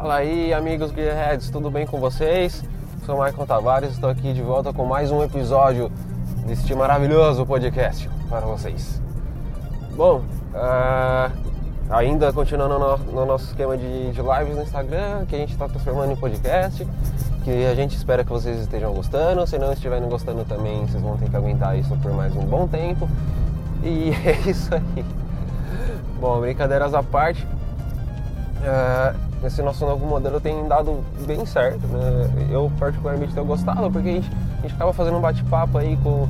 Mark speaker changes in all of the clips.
Speaker 1: Fala aí, amigos Gearheads, tudo bem com vocês? Sou Michael Tavares, estou aqui de volta com mais um episódio deste maravilhoso podcast para vocês. Bom, uh, ainda continuando no, no, nosso esquema de, de lives no Instagram, que a gente está transformando em podcast, que a gente espera que vocês estejam gostando. Se não estiverem gostando também, vocês vão ter que aguentar isso por mais um bom tempo. E é isso aí. Bom, brincadeiras à parte, uh, esse nosso novo modelo tem dado bem certo. Né? Eu particularmente tenho gostado porque a gente, a gente acaba fazendo um bate-papo aí com,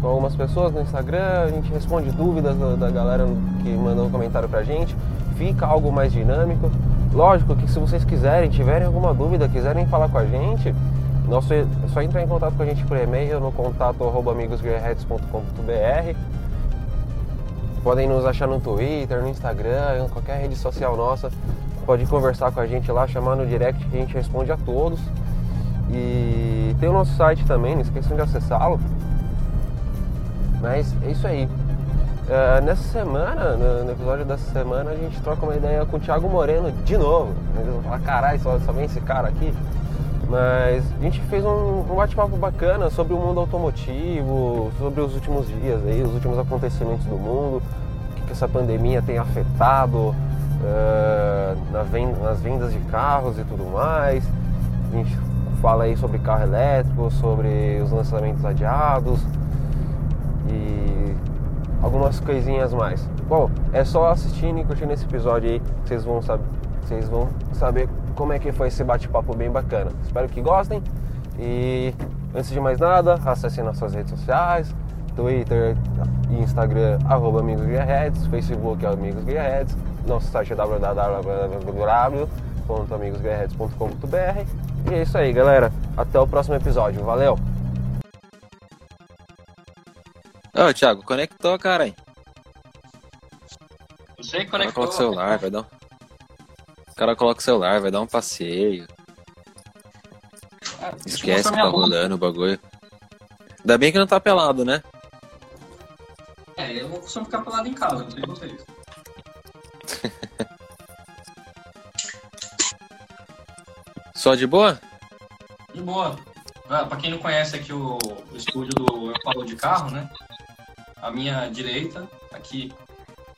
Speaker 1: com algumas pessoas no Instagram, a gente responde dúvidas da, da galera que mandou um comentário pra gente, fica algo mais dinâmico. Lógico que se vocês quiserem, tiverem alguma dúvida, quiserem falar com a gente, nosso, é só entrar em contato com a gente por e-mail no contato amigosgearheads.com.br Podem nos achar no Twitter, no Instagram, em qualquer rede social nossa. Pode conversar com a gente lá, chamar no direct que a gente responde a todos. E tem o nosso site também, não esqueçam de acessá-lo. Mas é isso aí. Uh, nessa semana, no, no, episódio dessa semana, a gente troca uma ideia com o Thiago Moreno de novo. Eles vão falar, caralho, só, só vem esse cara aqui. Mas a gente fez um, um bate-papo bacana sobre o mundo automotivo, sobre os últimos dias aí, os últimos acontecimentos do mundo, o que, que essa pandemia tem afetado venda, nas vendas de carros e tudo mais. A gente fala aí sobre carro elétrico, sobre os lançamentos adiados e algumas coisinhas mais. Bom, é só assistindo e curtindo esse episódio aí, vocês vão saber, vocês vão saber como é que foi esse bate-papo bem bacana. Espero que gostem e antes de mais nada, acessem nossas redes sociais, Twitter e Instagram, arroba Amigos Facebook é Amigos nosso site é www.amigosguerreads.com.br e é isso aí, galera. Até o próximo episódio. Valeu!
Speaker 2: Ô, Thiago, conectou, cara.
Speaker 3: Você conectou.
Speaker 2: Coloca o celular, vai dar um cara coloca o celular, vai dar um passeio. Ah, Esquece que tá rolando o bagulho. Ainda bem que não tá pelado, né?
Speaker 3: É, eu não costumo ficar pelado em casa, não sei vocês.
Speaker 2: Só de boa?
Speaker 3: De boa. Ah, pra quem não conhece aqui o, o estúdio do Eu Falo de Carro, né? A minha direita, aqui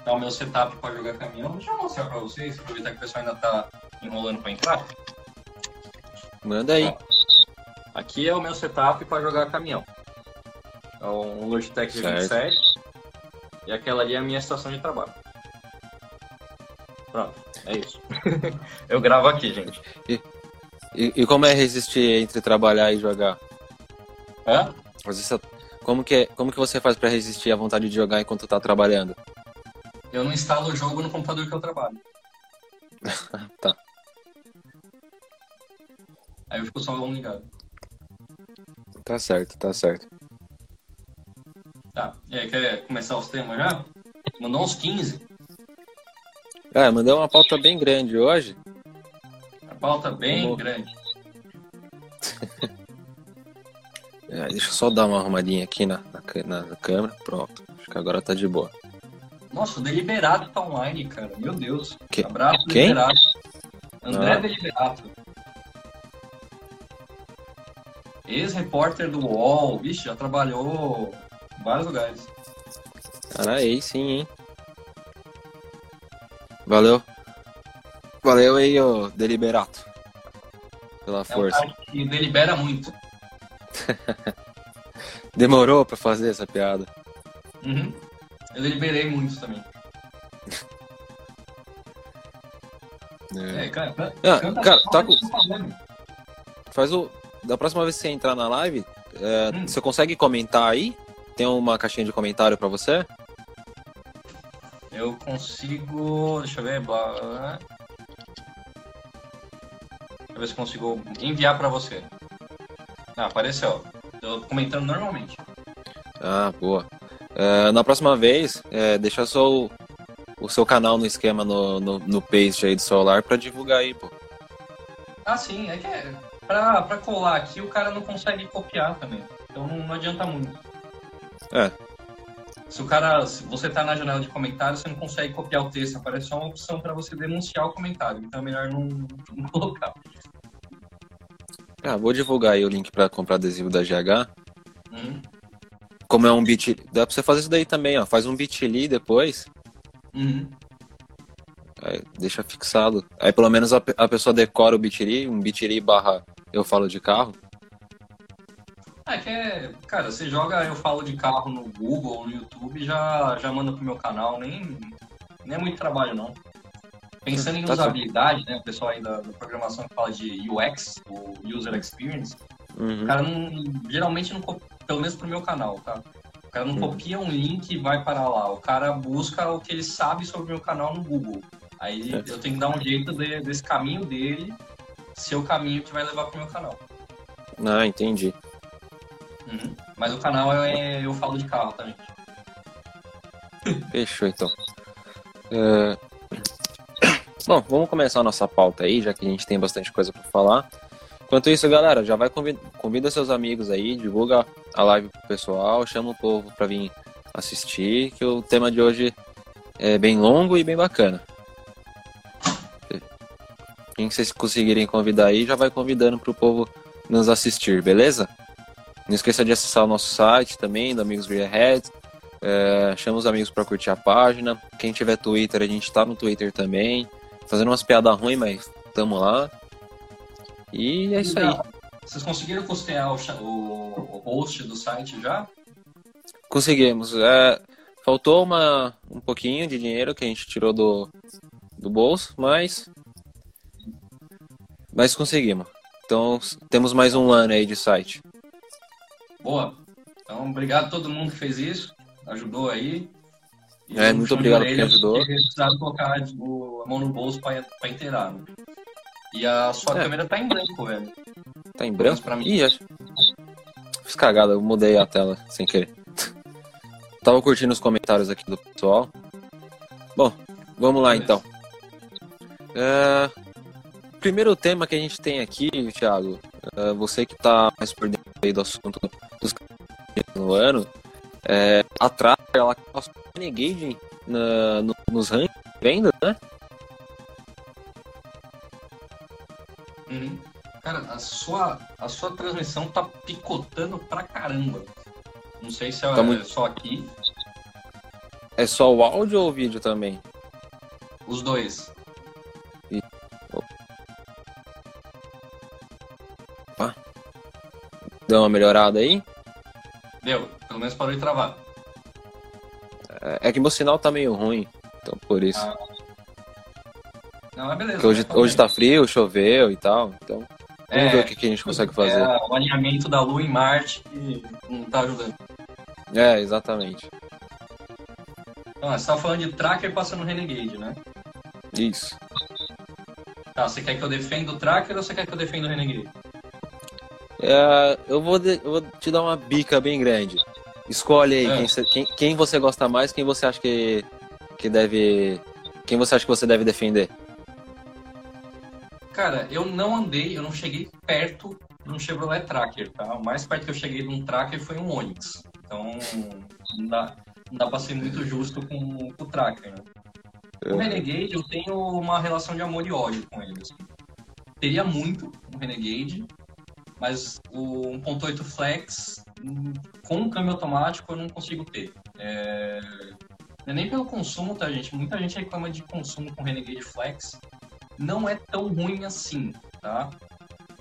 Speaker 3: tá o meu setup para jogar caminhão. Deixa eu mostrar para vocês, aproveitar que o pessoal ainda tá enrolando para entrar.
Speaker 2: Manda aí.
Speaker 3: Aqui é o meu setup para jogar caminhão. É um Logitech G27 e aquela ali é a minha estação de trabalho. Pronto, é isso. eu gravo aqui, gente.
Speaker 2: E, e, como é resistir entre trabalhar e jogar?
Speaker 3: Hã?
Speaker 2: Como que, é, como que você faz para resistir à vontade de jogar enquanto tá trabalhando?
Speaker 3: Eu não instalo o jogo no computador que eu trabalho.
Speaker 2: tá.
Speaker 3: Aí eu fico só ligado.
Speaker 2: Tá certo, tá certo.
Speaker 3: Tá. E aí, quer começar os temas já? Mandou uns 15.
Speaker 2: É, mandou uma pauta bem grande hoje.
Speaker 3: Pauta bem Vamos... grande.
Speaker 2: é, deixa eu só dar uma arrumadinha aqui na, na, na câmera. Pronto. Acho que agora tá de boa.
Speaker 3: Nossa, o Deliberato tá online, cara. Meu Deus.
Speaker 2: Que...
Speaker 3: Abraço,
Speaker 2: Quem?
Speaker 3: Deliberato. André ah. Deliberato. Ex-repórter do UOL. Vixe, já trabalhou em vários lugares.
Speaker 2: Cara, aí sim, hein? Valeu. Valeu aí, ô Deliberato. Pela
Speaker 3: é
Speaker 2: força.
Speaker 3: Um que delibera muito.
Speaker 2: Demorou pra fazer essa piada.
Speaker 3: Uhum. Eu deliberei muito também. É, é cara,
Speaker 2: ah, cara tá com... Faz o. Da próxima vez que você entrar na live, é, hum. você consegue comentar aí? Tem uma caixinha de comentário pra você?
Speaker 3: Eu consigo. Deixa eu ver. Ver se consigo enviar pra você. Ah, apareceu. Eu comentando normalmente.
Speaker 2: Ah, boa. Uh, na próxima vez, é, deixa só o, o, seu canal no esquema no, no, no paste aí do celular para divulgar aí, pô.
Speaker 3: Ah, sim. É que é, pra, pra colar aqui o cara não consegue copiar também. Então não, não adianta muito.
Speaker 2: É.
Speaker 3: Se o cara, se você tá na janela de comentários, você não consegue copiar o texto, aparece só uma opção para você denunciar o comentário. Então é melhor não, não colocar.
Speaker 2: Ah, vou divulgar aí o link para comprar adesivo da GH.
Speaker 3: Uhum.
Speaker 2: Como é um bit, dá pra você fazer isso daí também, ó. Faz um bit.ly depois,
Speaker 3: Uhum.
Speaker 2: aí deixa fixado. Aí pelo menos a, a pessoa decora o bit.ly, um bit.ly barra eu falo de carro.
Speaker 3: É que é, cara, você joga Eu Falo de Carro no Google no YouTube já já manda pro meu canal, nem, nem é muito trabalho não. Pensando em
Speaker 2: Tá
Speaker 3: usabilidade, né, o pessoal aí da, da programação que fala de UX, o User Experience,
Speaker 2: Uhum.
Speaker 3: o cara não, geralmente não, pelo menos pro meu canal, tá? O cara não
Speaker 2: Hum.
Speaker 3: copia um link e vai para lá, o cara busca o que ele sabe sobre o meu canal no Google. Aí
Speaker 2: É.
Speaker 3: eu tenho que dar um jeito de- desse caminho dele ser o caminho que vai levar pro meu canal.
Speaker 2: Ah, entendi.
Speaker 3: Uhum. Mas o canal é Eu Falo de Carro também.
Speaker 2: Fechou então. É, Bom, vamos começar a nossa pauta aí, já que a gente tem bastante coisa pra falar. Enquanto isso, galera, já vai convi- convida seus amigos aí, divulga a live pro pessoal, chama o povo pra vir assistir, que o tema de hoje é bem longo e bem bacana. Quem vocês conseguirem convidar aí, já vai convidando pro povo nos assistir, beleza? Não esqueça de acessar o nosso site também, do Amigos Gearheads. É, chama os amigos pra curtir a página. Quem tiver Twitter, a gente tá no Twitter também. Fazendo umas piadas ruins, mas tamo lá. E é isso aí.
Speaker 3: Vocês conseguiram custear o, o, o host do site já?
Speaker 2: Conseguimos. É, faltou uma, um pouquinho de dinheiro que a gente tirou do, do bolso, mas. Mas conseguimos. Então temos mais um ano aí de site.
Speaker 3: Boa. Então, obrigado a todo mundo que fez isso. Ajudou aí.
Speaker 2: É, muito obrigado por quem ajudou.
Speaker 3: porque Precisava colocar o- a mão no bolso pra, pra inteirar. né? E a sua
Speaker 2: É.
Speaker 3: câmera tá em branco, velho.
Speaker 2: Tá em branco?
Speaker 3: Pra mim.
Speaker 2: Ih, acho... Fiz cagada, eu mudei a tela sem querer. Tava curtindo os comentários aqui do pessoal. Bom, vamos lá
Speaker 3: Beleza.
Speaker 2: então. É, Primeiro tema que a gente tem aqui, Thiago, é, você que tá mais por dentro aí do assunto dos no ano, é, a Tracker, ela passou Renegade na, no- nos rankings de venda, né?
Speaker 3: Uhum. Cara, a sua, a sua transmissão tá picotando pra caramba. Não sei se é
Speaker 2: Tá muito-
Speaker 3: só aqui.
Speaker 2: É só o áudio ou o vídeo também?
Speaker 3: Os dois.
Speaker 2: Deu uma melhorada aí?
Speaker 3: Deu. Pelo menos parou de travar.
Speaker 2: É é que meu sinal tá meio ruim, então por isso.
Speaker 3: Ah, Não, mas beleza.
Speaker 2: Porque hoje,
Speaker 3: né? Tudo
Speaker 2: hoje tá frio, choveu e tal. Então, vamos
Speaker 3: É,
Speaker 2: ver o que, que a gente consegue fazer.
Speaker 3: É o alinhamento da Lua em Marte que não tá ajudando.
Speaker 2: É, exatamente.
Speaker 3: Então, você tava falando de tracker passando Renegade, né?
Speaker 2: Isso.
Speaker 3: Tá, você quer que eu defenda o tracker ou você quer que eu defenda o Renegade?
Speaker 2: É, eu, vou de- eu vou te dar uma bica bem grande. Escolhe aí
Speaker 3: É.
Speaker 2: quem, quem, quem você gosta mais, quem você acha que, que deve. Quem você acha que você deve defender?
Speaker 3: Cara, eu não andei, eu não cheguei perto de um Chevrolet Tracker, tá? O mais perto que eu cheguei de um Tracker foi um Onix. Então, não dá, não dá pra ser muito justo com, com o Tracker, né? O Renegade, eu tenho uma relação de amor e ódio com ele. assim. Teria muito um Renegade, mas o 1.8 Flex, com um câmbio automático, eu não consigo ter. É... Não é nem pelo consumo, tá, gente? Muita gente reclama de consumo com Renegade Flex. Não é tão ruim assim, tá?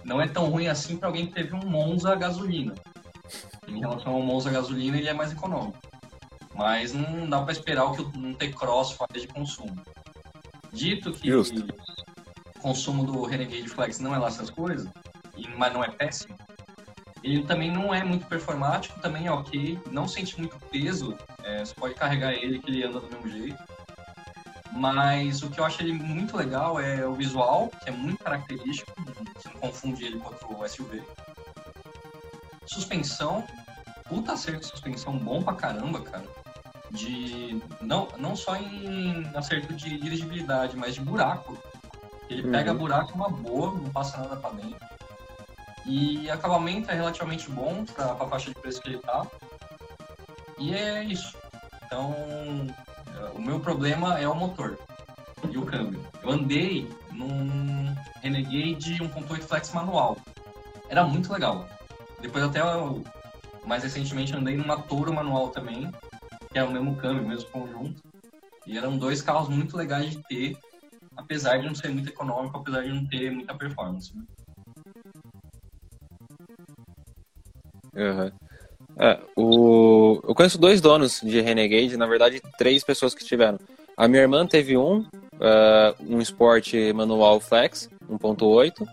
Speaker 3: Não é tão ruim assim para alguém que teve um Monza gasolina. Em relação ao Monza gasolina, ele é mais econômico. Mas não dá para esperar o que o- não ter cross faz de consumo. Dito que
Speaker 2: Justo.
Speaker 3: o consumo do Renegade Flex não é lá essas coisas, mas não é péssimo, ele também não é muito performático, também é ok, não sente muito peso, é, você pode carregar ele que ele anda do mesmo jeito. Mas o que eu acho ele muito legal é o visual, que é muito característico, você não confunde ele com outro SUV. Suspensão, puta acerto de suspensão bom pra caramba, cara. De. Não, não só em acerto de dirigibilidade, mas de buraco. Ele
Speaker 2: Uhum.
Speaker 3: pega buraco uma boa, não passa nada pra dentro. E acabamento é relativamente bom pra, pra faixa de preço que ele tá. E é isso. Então, é, o meu problema é o motor e o câmbio. Eu andei num Renegade 1.8 Flex manual. Era muito legal. Depois até eu, mais recentemente andei numa Toro manual também, que era o mesmo câmbio, o mesmo conjunto. E eram dois carros muito legais de ter, apesar de não ser muito econômico, apesar de não ter muita performance.
Speaker 2: Uhum. É, o... Eu conheço dois donos de Renegade, na verdade, três pessoas que tiveram. A minha irmã teve um, uh, um Sport manual flex, 1.8. Uh,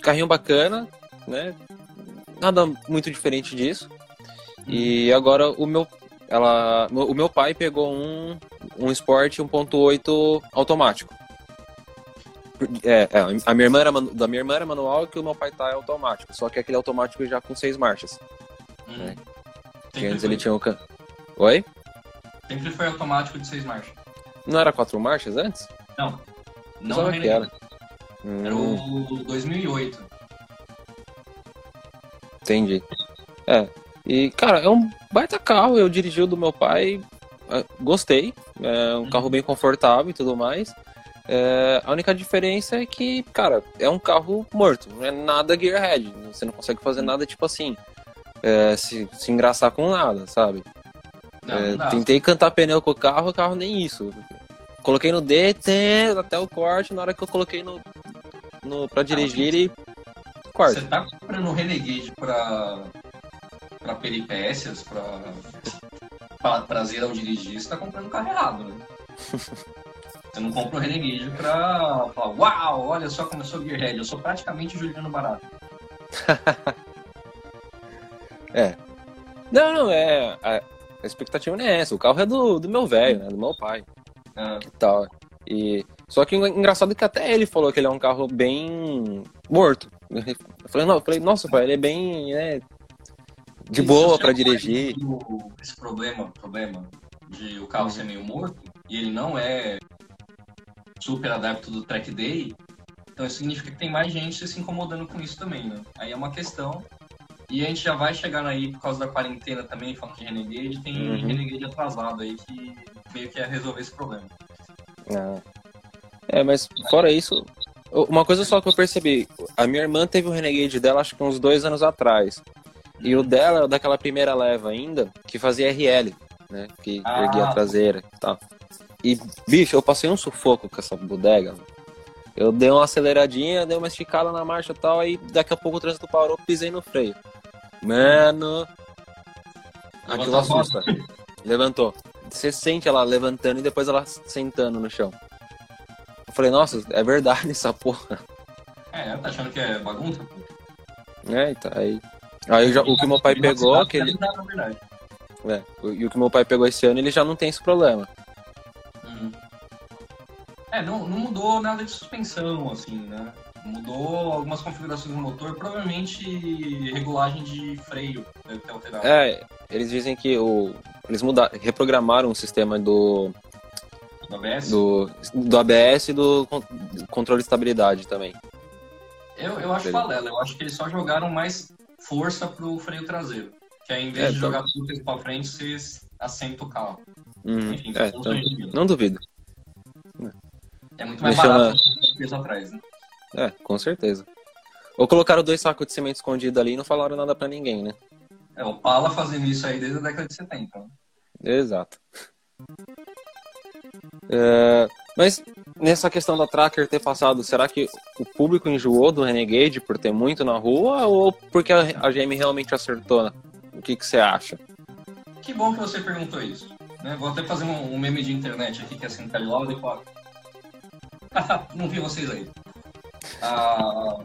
Speaker 2: carrinho bacana, né? Nada muito diferente disso. E agora o meu, ela, o meu pai pegou um, um Sport 1.8 automático. É, é, a minha irmã era, da minha irmã era manual e que o meu pai tá é automático. Só que aquele automático já com seis marchas. Hum. Né? Que antes ele tinha um. Oi?
Speaker 3: Sempre foi automático de seis marchas.
Speaker 2: Não era quatro marchas antes?
Speaker 3: Não. Não
Speaker 2: era que era.
Speaker 3: Era hum. o 2008.
Speaker 2: Entendi. É. E, cara, é um baita carro. Eu dirigi o do meu pai. É, gostei. É um uhum. carro bem confortável e tudo mais. É, a única diferença é que, cara, é um carro morto, não é nada gearhead. Você não consegue fazer nada tipo assim, é, se, se engraçar com nada, sabe? Não, é, não tentei cantar pneu com o carro, o carro nem isso. Coloquei no DT até o corte, na hora que eu coloquei no, no pra dirigir e
Speaker 3: corte. Você tá comprando Renegade pra, pra peripécias, pra, pra prazer ao dirigir, você tá comprando o carro errado, né? Você não compra o Renegade pra falar, uau, olha só como eu sou Gearhead, eu sou praticamente o Juliano Barato.
Speaker 2: é. Não, não, é. A, a, expectativa não é essa. O carro é do, do meu velho, né? Do meu pai. Ah. E tal. E, só que o engraçado é que até ele falou que ele é um carro bem morto. Eu falei, não, eu falei nossa, pai, ele é bem. É, de boa para dirigir.
Speaker 3: Esse problema, problema de o carro uhum. ser meio morto, e ele não é super adepto do track day, então isso significa que tem mais gente se incomodando com isso também, né? Aí é uma questão. E a gente já vai chegar aí por causa da quarentena também, falando de Renegade, tem uhum. Renegade atrasado aí que meio que é resolver esse problema.
Speaker 2: Ah. É, mas fora isso, uma coisa só que eu percebi, a minha irmã teve o Renegade dela acho que uns dois anos atrás. E o dela, daquela primeira leva ainda, que fazia RL, né? Que ah, erguia a traseira e tal. E, bicho, eu passei um sufoco com essa bodega. Eu dei uma aceleradinha, dei uma esticada na marcha e tal, aí daqui a pouco o trânsito parou, pisei no freio. Mano. Aquilo assusta. Levantou. Você sente ela levantando e depois ela sentando no chão. Eu falei, nossa, é verdade essa porra.
Speaker 3: É, tá achando que é bagunça?
Speaker 2: É, então, aí. Aí já, o que meu pai pegou, aquele. É, e o que meu pai pegou esse ano, ele já não tem esse problema.
Speaker 3: É, não, não mudou nada de suspensão, assim, né? Mudou algumas configurações do motor, provavelmente regulagem de freio deve ter alterado.
Speaker 2: É, eles dizem que o, eles mudaram, reprogramaram o sistema do.
Speaker 3: Do ABS?
Speaker 2: Do, do ABS e do controle de estabilidade também.
Speaker 3: Eu, eu acho balela, eu acho que eles só jogaram mais força pro freio traseiro. Que aí, em vez é, de jogar tudo pra frente, você assenta o carro.
Speaker 2: Hum, Enfim, é, então, não duvido.
Speaker 3: É muito mais Deixa barato do que atrás, né?
Speaker 2: É, com certeza. Ou colocaram dois sacos de cimento escondido ali e não falaram nada para ninguém, né?
Speaker 3: É, o Pala fazendo isso aí desde a década de 70. Né?
Speaker 2: Exato. É, mas nessa questão da Tracker ter passado, será que o público enjoou do Renegade por ter muito na rua ou porque a GM realmente acertou? O que, que você acha?
Speaker 3: Que bom que você perguntou isso. Né? Vou até fazer um, um meme de internet aqui que é assim, Loud e não vi vocês aí. Ah,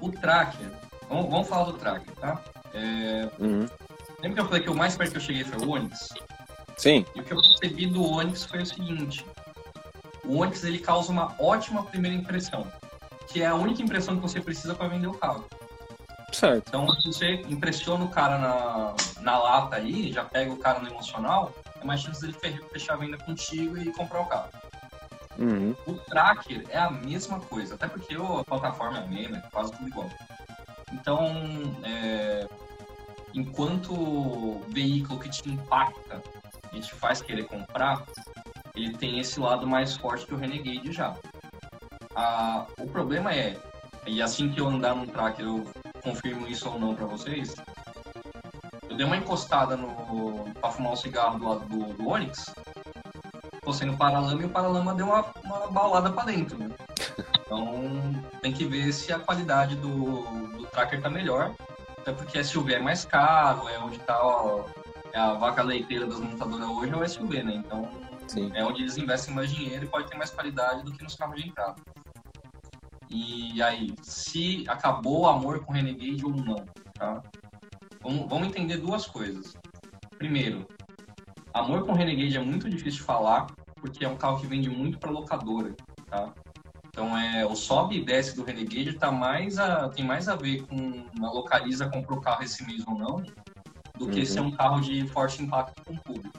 Speaker 3: o tracker. Vamos, vamos, falar do tracker, tá? É,
Speaker 2: uhum.
Speaker 3: Lembra que eu falei que o mais perto que eu cheguei foi o Onix?
Speaker 2: Sim.
Speaker 3: E o que eu percebi do Onix foi o seguinte. O Onix ele causa uma ótima primeira impressão, que é a única impressão que você precisa para vender o carro.
Speaker 2: Certo.
Speaker 3: Então, se você impressiona o cara na, na lata aí, já pega o cara no emocional, é mais chance dele fechar a venda contigo e comprar o carro.
Speaker 2: Uhum.
Speaker 3: O tracker é a mesma coisa, até porque a plataforma é a mesma, é quase tudo igual. Então, é, enquanto veículo que te impacta e te faz querer comprar, ele tem esse lado mais forte que o Renegade já. Ah, o problema é, e assim que eu andar num tracker eu confirmo isso ou não para vocês, eu dei uma encostada no para fumar um cigarro do lado do, do Onix, tô sendo paralama e o paralama deu uma, uma balada para dentro, né? Então tem que ver se a qualidade do, do tracker tá melhor, até porque SUV é mais caro, é onde tá ó, é a vaca leiteira das montadoras hoje é o SUV, né? Então
Speaker 2: Sim.
Speaker 3: é onde eles investem mais dinheiro e pode ter mais qualidade do que nos carros de entrada. E aí, se acabou o amor com Renegade ou não, tá? Vamos, vamos entender duas coisas. Primeiro, amor com Renegade é muito difícil de falar, porque é um carro que vende muito para locadora, tá? Então é o sobe e desce do Renegade tá mais a, tem mais a ver com a localiza comprou o carro esse mês ou não, do que
Speaker 2: Uhum.
Speaker 3: ser um carro de forte impacto com o público.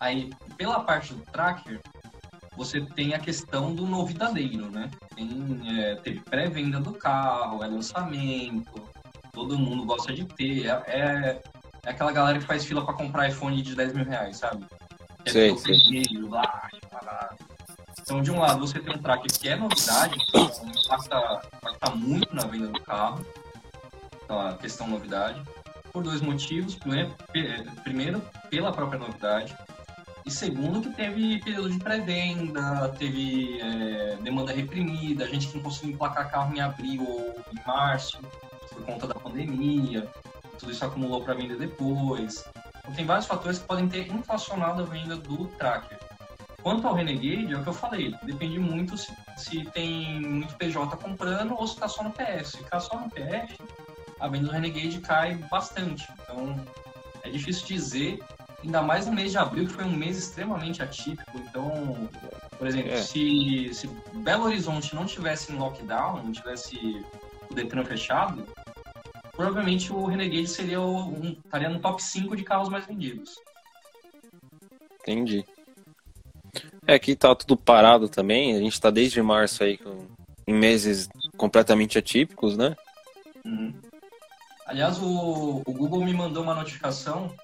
Speaker 3: Aí, pela parte do tracker, você tem a questão do novidadeiro, né? Tem, é, teve pré-venda do carro, é lançamento, todo mundo gosta de ter. É, é, é aquela galera que faz fila para comprar iPhone de 10 mil reais, sabe?
Speaker 2: Sei,
Speaker 3: ter o primeiro, lá, lá. Então, de um lado, você tem um tracker que é novidade, então impacta, impacta muito na venda do carro, a questão novidade, por dois motivos. Primeiro, pe- primeiro, pela própria novidade, e segundo, que teve período de pré-venda, teve é, demanda reprimida, a gente que não conseguiu emplacar carro em abril ou em março, por conta da pandemia, tudo isso acumulou para vender depois. Então, tem vários fatores que podem ter inflacionado a venda do tracker. Quanto ao Renegade, é o que eu falei, depende muito se, se tem muito PJ comprando ou se está só no PS. Se ficar só no PS, a venda do Renegade cai bastante. Então, é difícil dizer, ainda mais no mês de abril, que foi um mês extremamente atípico. Então, por exemplo,
Speaker 2: É.
Speaker 3: se, se Belo Horizonte não tivesse em lockdown, não tivesse o Detran fechado, provavelmente o Renegade seria o, um, estaria no top 5 de carros mais vendidos.
Speaker 2: Entendi. É, aqui tá tudo parado também. A gente tá desde março aí com, em meses completamente atípicos, né?
Speaker 3: Uhum. Aliás, o, o Google me mandou uma notificação,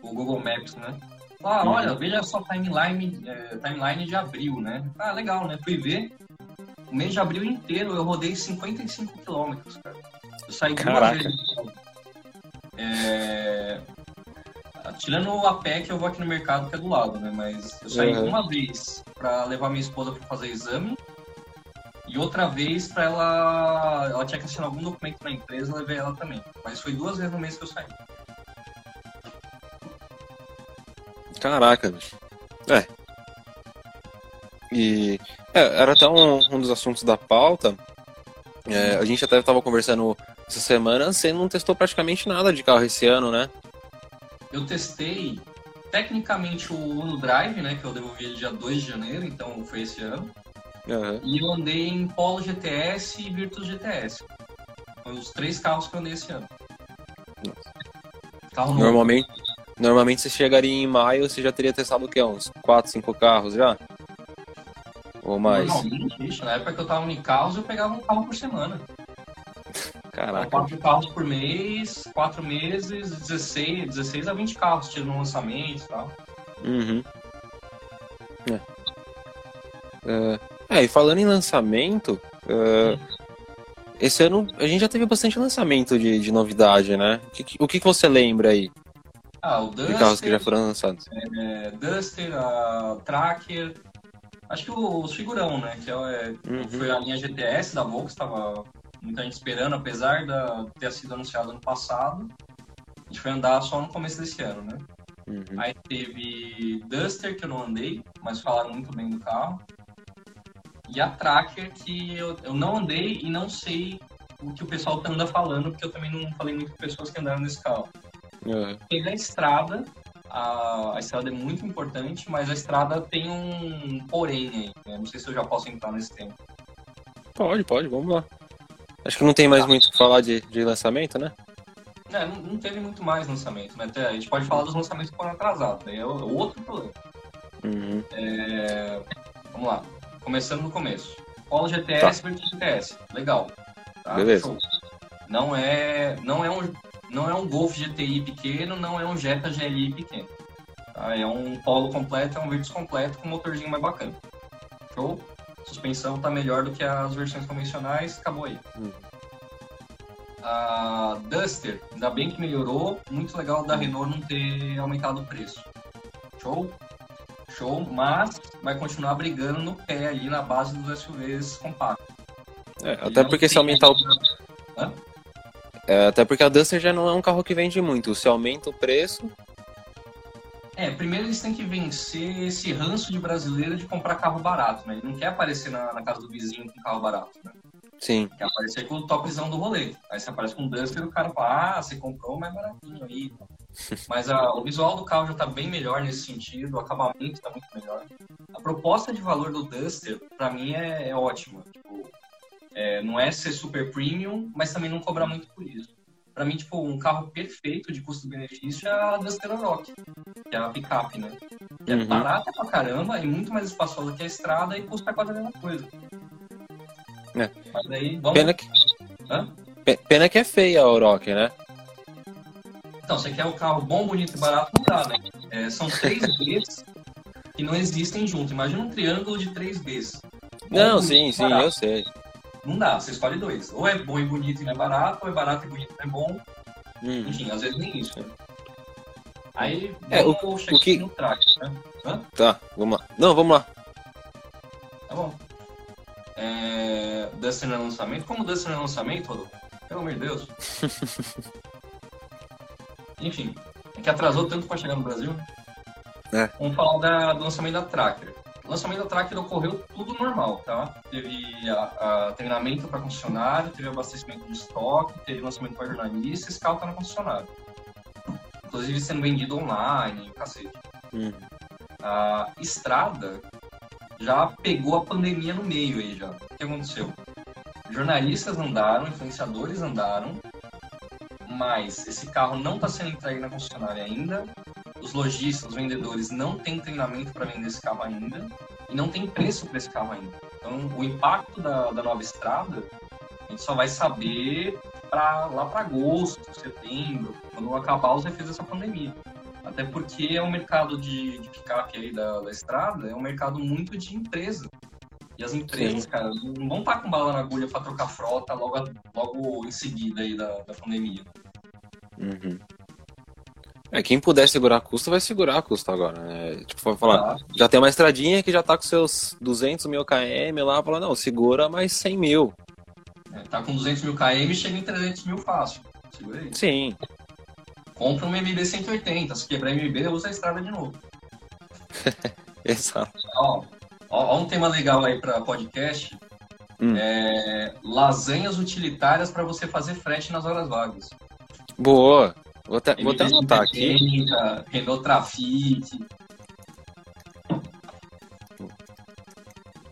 Speaker 3: o Google Maps, né? Ah,
Speaker 2: Uhum.
Speaker 3: olha, veja só timeline, é, timeline de abril, né? Ah, legal, né? Fui ver. O mês de abril inteiro eu rodei 55 quilômetros, cara. Eu saí
Speaker 2: Caraca.
Speaker 3: duas vezes. É... Tirando a pé que eu vou aqui no mercado, que é do lado, né? Mas eu saí
Speaker 2: Uhum.
Speaker 3: uma vez pra levar minha esposa pra fazer exame e outra vez pra ela. Ela tinha que assinar algum documento na empresa, eu levei ela também. Mas foi duas vezes no mês que eu saí.
Speaker 2: Caraca, bicho. É. E é, era até um, um dos assuntos da pauta. É, a gente até estava conversando essa semana, você não testou praticamente nada de carro esse ano, né?
Speaker 3: Eu testei tecnicamente o Uno Drive, né? Que eu devolvi ele dia 2 de janeiro, então foi esse ano.
Speaker 2: Aham.
Speaker 3: E eu andei em Polo GTS e Virtus GTS. Foi os três carros que eu andei esse ano.
Speaker 2: Normalmente, normalmente você chegaria em maio, você já teria testado o quê? Uns 4, 5 carros já? Ou mais?
Speaker 3: Normalmente, ixi, na época que eu tava em carros, eu pegava um carro por semana.
Speaker 2: Caraca.
Speaker 3: Quatro carros por mês, quatro meses, 16, 16 a 20 carros, tirando no lançamento e tal.
Speaker 2: Uhum. É. É, é, e falando em lançamento, é, esse ano a gente já teve bastante lançamento de, de novidade, né? O que, o que você lembra aí
Speaker 3: Ah, o
Speaker 2: de carros que já
Speaker 3: Duster,
Speaker 2: foram lançados?
Speaker 3: é, Duster, a Tracker. Acho que o, o figurão, né? Que é,
Speaker 2: Uhum.
Speaker 3: foi a linha GTS da Volks, tava muita gente esperando, apesar de ter sido anunciado ano passado. A gente foi andar só no começo desse ano, né?
Speaker 2: Uhum.
Speaker 3: Aí teve Duster, que eu não andei, mas falaram muito bem do carro. E a Tracker, que eu, eu não andei e não sei o que o pessoal anda falando, porque eu também não falei muito com pessoas que andaram nesse carro.
Speaker 2: Uhum.
Speaker 3: Tem a estrada, a, a estrada é muito importante, mas a estrada tem um porém aí. né? Não sei se eu já posso entrar nesse tema.
Speaker 2: Pode, pode, vamos lá. Acho que não tem mais muito o que falar de, de lançamento, né?
Speaker 3: É, não, não teve muito mais lançamento, né? Até A gente pode falar dos lançamentos que foram atrasados, daí é o- outro problema.
Speaker 2: Uhum.
Speaker 3: É, Vamos lá. Começando no começo. Polo GTS versus GTS. Legal. Tá?
Speaker 2: Beleza.
Speaker 3: Show. Não é, não é um, não é um Golf GTI pequeno, não é um Jetta GLI pequeno. Tá? É um Polo completo, é um Virtus completo com um motorzinho mais bacana. Show? Suspensão tá melhor do que as versões convencionais, acabou aí.
Speaker 1: Hum.
Speaker 3: A Duster, ainda bem que melhorou. Muito legal da Renault não ter aumentado o preço. Show? Show, mas vai continuar brigando no pé ali na base dos SUVs compactos.
Speaker 2: É, até porque se aumentar o.
Speaker 3: Hã?
Speaker 2: É, até porque a Duster já não é um carro que vende muito. Se aumenta o preço.
Speaker 3: É, primeiro eles têm que vencer esse ranço de brasileiro de comprar carro barato, né? Ele não quer aparecer na, na casa do vizinho com carro barato, né?
Speaker 2: Sim.
Speaker 3: Quer aparecer com o topzão do rolê. Aí você aparece com um Duster e o cara fala, ah, você comprou mais baratinho aí. Mas a- o visual do carro já tá bem melhor nesse sentido, o acabamento tá muito melhor. A proposta de valor do Duster, pra mim, é, é ótima. Tipo, é, não é ser super premium, mas também não cobrar muito por isso. Pra mim, tipo, um carro perfeito de custo-benefício é a Duster Rock, que é a picape, né? Que é
Speaker 2: Uhum.
Speaker 3: barata pra caramba e muito mais espaçosa que a estrada e custa quase a mesma coisa.
Speaker 2: É.
Speaker 3: Mas aí, vamos...
Speaker 2: Pena que,
Speaker 3: Hã?
Speaker 2: pe- pena que é feia a Oroch, né?
Speaker 3: Então, você quer o carro bom, bonito e barato, não dá, né? É, são três Bs que não existem juntos. Imagina um triângulo de três Bs. Bom,
Speaker 2: Não,
Speaker 3: bonito
Speaker 2: sim, sim,
Speaker 3: barato.
Speaker 2: eu sei.
Speaker 3: Não dá, você escolhe dois. Ou é bom e bonito e não é barato, ou é barato e bonito e não é bom.
Speaker 2: Hum.
Speaker 3: Enfim, às vezes nem isso. Aí,
Speaker 2: É,
Speaker 3: vamos chegar
Speaker 2: o que-
Speaker 3: no track, né? Hã?
Speaker 2: Tá, vamos lá. Não, vamos lá.
Speaker 3: Tá bom. É... Duster no lançamento. Como Duster no lançamento, Rodolfo? Pelo amor de Deus. Enfim, é que atrasou tanto para chegar no Brasil.
Speaker 2: É.
Speaker 3: Vamos falar da- do lançamento da Tracker. O lançamento da Tracker ocorreu tudo normal, tá? Teve a, a treinamento para concessionário, teve abastecimento de estoque, teve lançamento para jornalista, esse carro tá na concessionária. Inclusive sendo vendido online, cacete
Speaker 2: Hum.
Speaker 3: a estrada já pegou a pandemia no meio aí já. O que aconteceu? Jornalistas andaram, influenciadores andaram, mas esse carro não está sendo entregue na concessionária ainda. Os lojistas, os vendedores não têm treinamento para vender esse carro ainda e não tem preço para esse carro ainda. Então, o impacto da, da nova estrada a gente só vai saber pra, lá para agosto, setembro, quando acabar os efeitos dessa pandemia. Até porque é um mercado de, de picape aí da, da estrada, é um mercado muito de empresa. E as empresas,
Speaker 2: Sim.
Speaker 3: cara, não vão estar com bala na agulha para trocar frota logo, logo em seguida aí da, da pandemia.
Speaker 2: Uhum. É, quem puder segurar custo, vai segurar custo agora, né? Tipo, vai falar,
Speaker 3: Tá?
Speaker 2: já tem uma estradinha que já tá com seus 200 mil km lá, fala, não, segura mais 100 mil.
Speaker 3: É, tá com 200 mil km e chega em 300 mil fácil. Segura aí.
Speaker 2: Sim,
Speaker 3: Compra um MB 180, se quebrar MB, usa a estrada de novo.
Speaker 2: exato.
Speaker 3: Ó, ó, ó um tema legal aí para podcast.
Speaker 2: Hum.
Speaker 3: É, lasanhas utilitárias para você fazer frete nas horas vagas.
Speaker 2: Boa. Vou até, vou até anotar aqui.
Speaker 3: 180, Renault Trafic.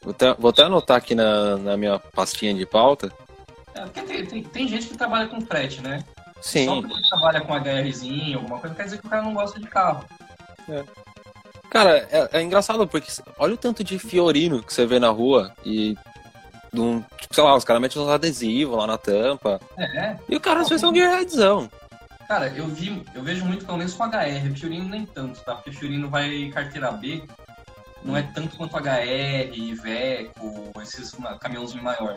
Speaker 2: Vou até, vou até anotar aqui na, na minha pastinha de pauta.
Speaker 3: É, porque tem, tem, tem gente que trabalha com frete, né? Só
Speaker 2: Sim.
Speaker 3: porque trabalha com HRzinho, alguma coisa, quer dizer que o cara não gosta de carro.
Speaker 2: Cara, é, é engraçado porque olha o tanto de fiorino que você vê na rua e. de um- tipo, sei lá, os caras metem uns adesivos lá na tampa.
Speaker 3: É,
Speaker 2: E o cara às vezes é um gearheadzão.
Speaker 3: Cara, eu vi, eu vejo muito pelo menos com HR, Fiorino nem tanto, tá? Porque Fiorino vai carteira B, não é tanto quanto HR, Iveco, esses caminhãozinho maior.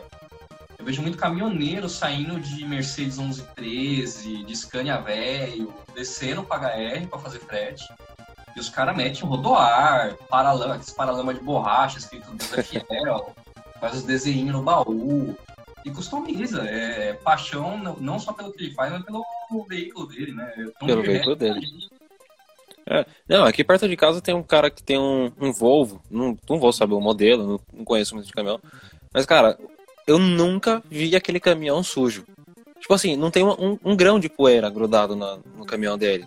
Speaker 3: Eu vejo muito caminhoneiro saindo de Mercedes 1113, de Scania velho, descendo pra HR pra fazer frete. E os caras metem rodoar, paralama, paralama de borracha escrito Deus é fiel, faz os desenhinhos no baú. E customiza, é, é paixão não- não só pelo que ele faz, mas pelo veículo dele, né? É
Speaker 2: Pelo veículo dele.
Speaker 3: que-
Speaker 2: Não, aqui perto de casa tem um cara que tem um, um Volvo. Não, não vou saber o modelo, não, não conheço muito de caminhão. Mas, cara, eu nunca vi aquele caminhão sujo. Tipo assim, não tem um, um- um grão de poeira grudado na- no caminhão dele.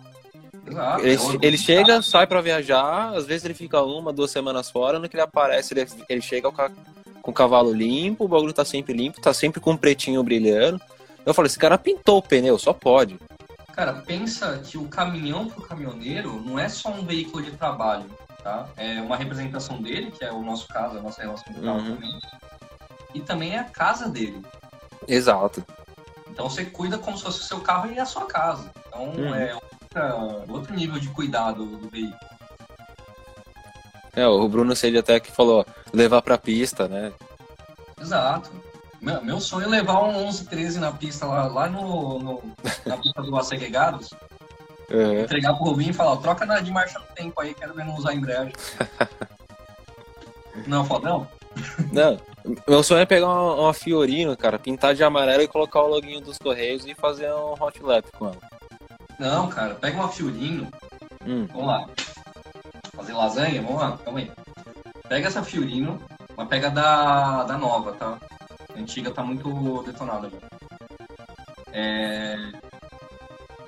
Speaker 3: Exato,
Speaker 2: Ele,
Speaker 3: é
Speaker 2: ele chega, sai pra viajar, às vezes ele fica uma, duas semanas fora, no que ele aparece, ele, ele chega a- com o cavalo limpo, o bagulho tá sempre limpo, tá sempre com um pretinho brilhando. Eu falei, esse cara pintou o pneu, só pode.
Speaker 3: Cara, pensa que o caminhão pro caminhoneiro não é só um veículo de trabalho, tá? É uma representação dele, que é o nosso caso, a nossa relação com o carro
Speaker 2: Uhum.
Speaker 3: também. E também é a casa dele.
Speaker 2: Exato.
Speaker 3: Então você cuida como se fosse o seu carro e a sua casa. Então
Speaker 2: Uhum.
Speaker 3: é outra- outro nível de cuidado do veículo.
Speaker 2: É, o Bruno Cede até que falou, levar pra pista, né?
Speaker 3: Exato. Meu, meu sonho é levar um 1113 na pista lá, lá no, no- na pista do Assegregados,
Speaker 2: Uhum.
Speaker 3: entregar pro Rubinho e falar, troca na de marcha no tempo aí, quero ver não usar embreagem. não, fodão?
Speaker 2: Não, meu sonho é pegar uma, uma Fiorino, cara, pintar de amarelo e colocar o loginho dos Correios e fazer um hot lap com ela.
Speaker 3: Não, cara, pega uma Fiorino,
Speaker 2: Hum,
Speaker 3: vamos lá. Fazer lasanha? Vamos lá, calma aí. Pega essa Fiorino, mas pega da, da nova, tá? A antiga tá muito detonada. É...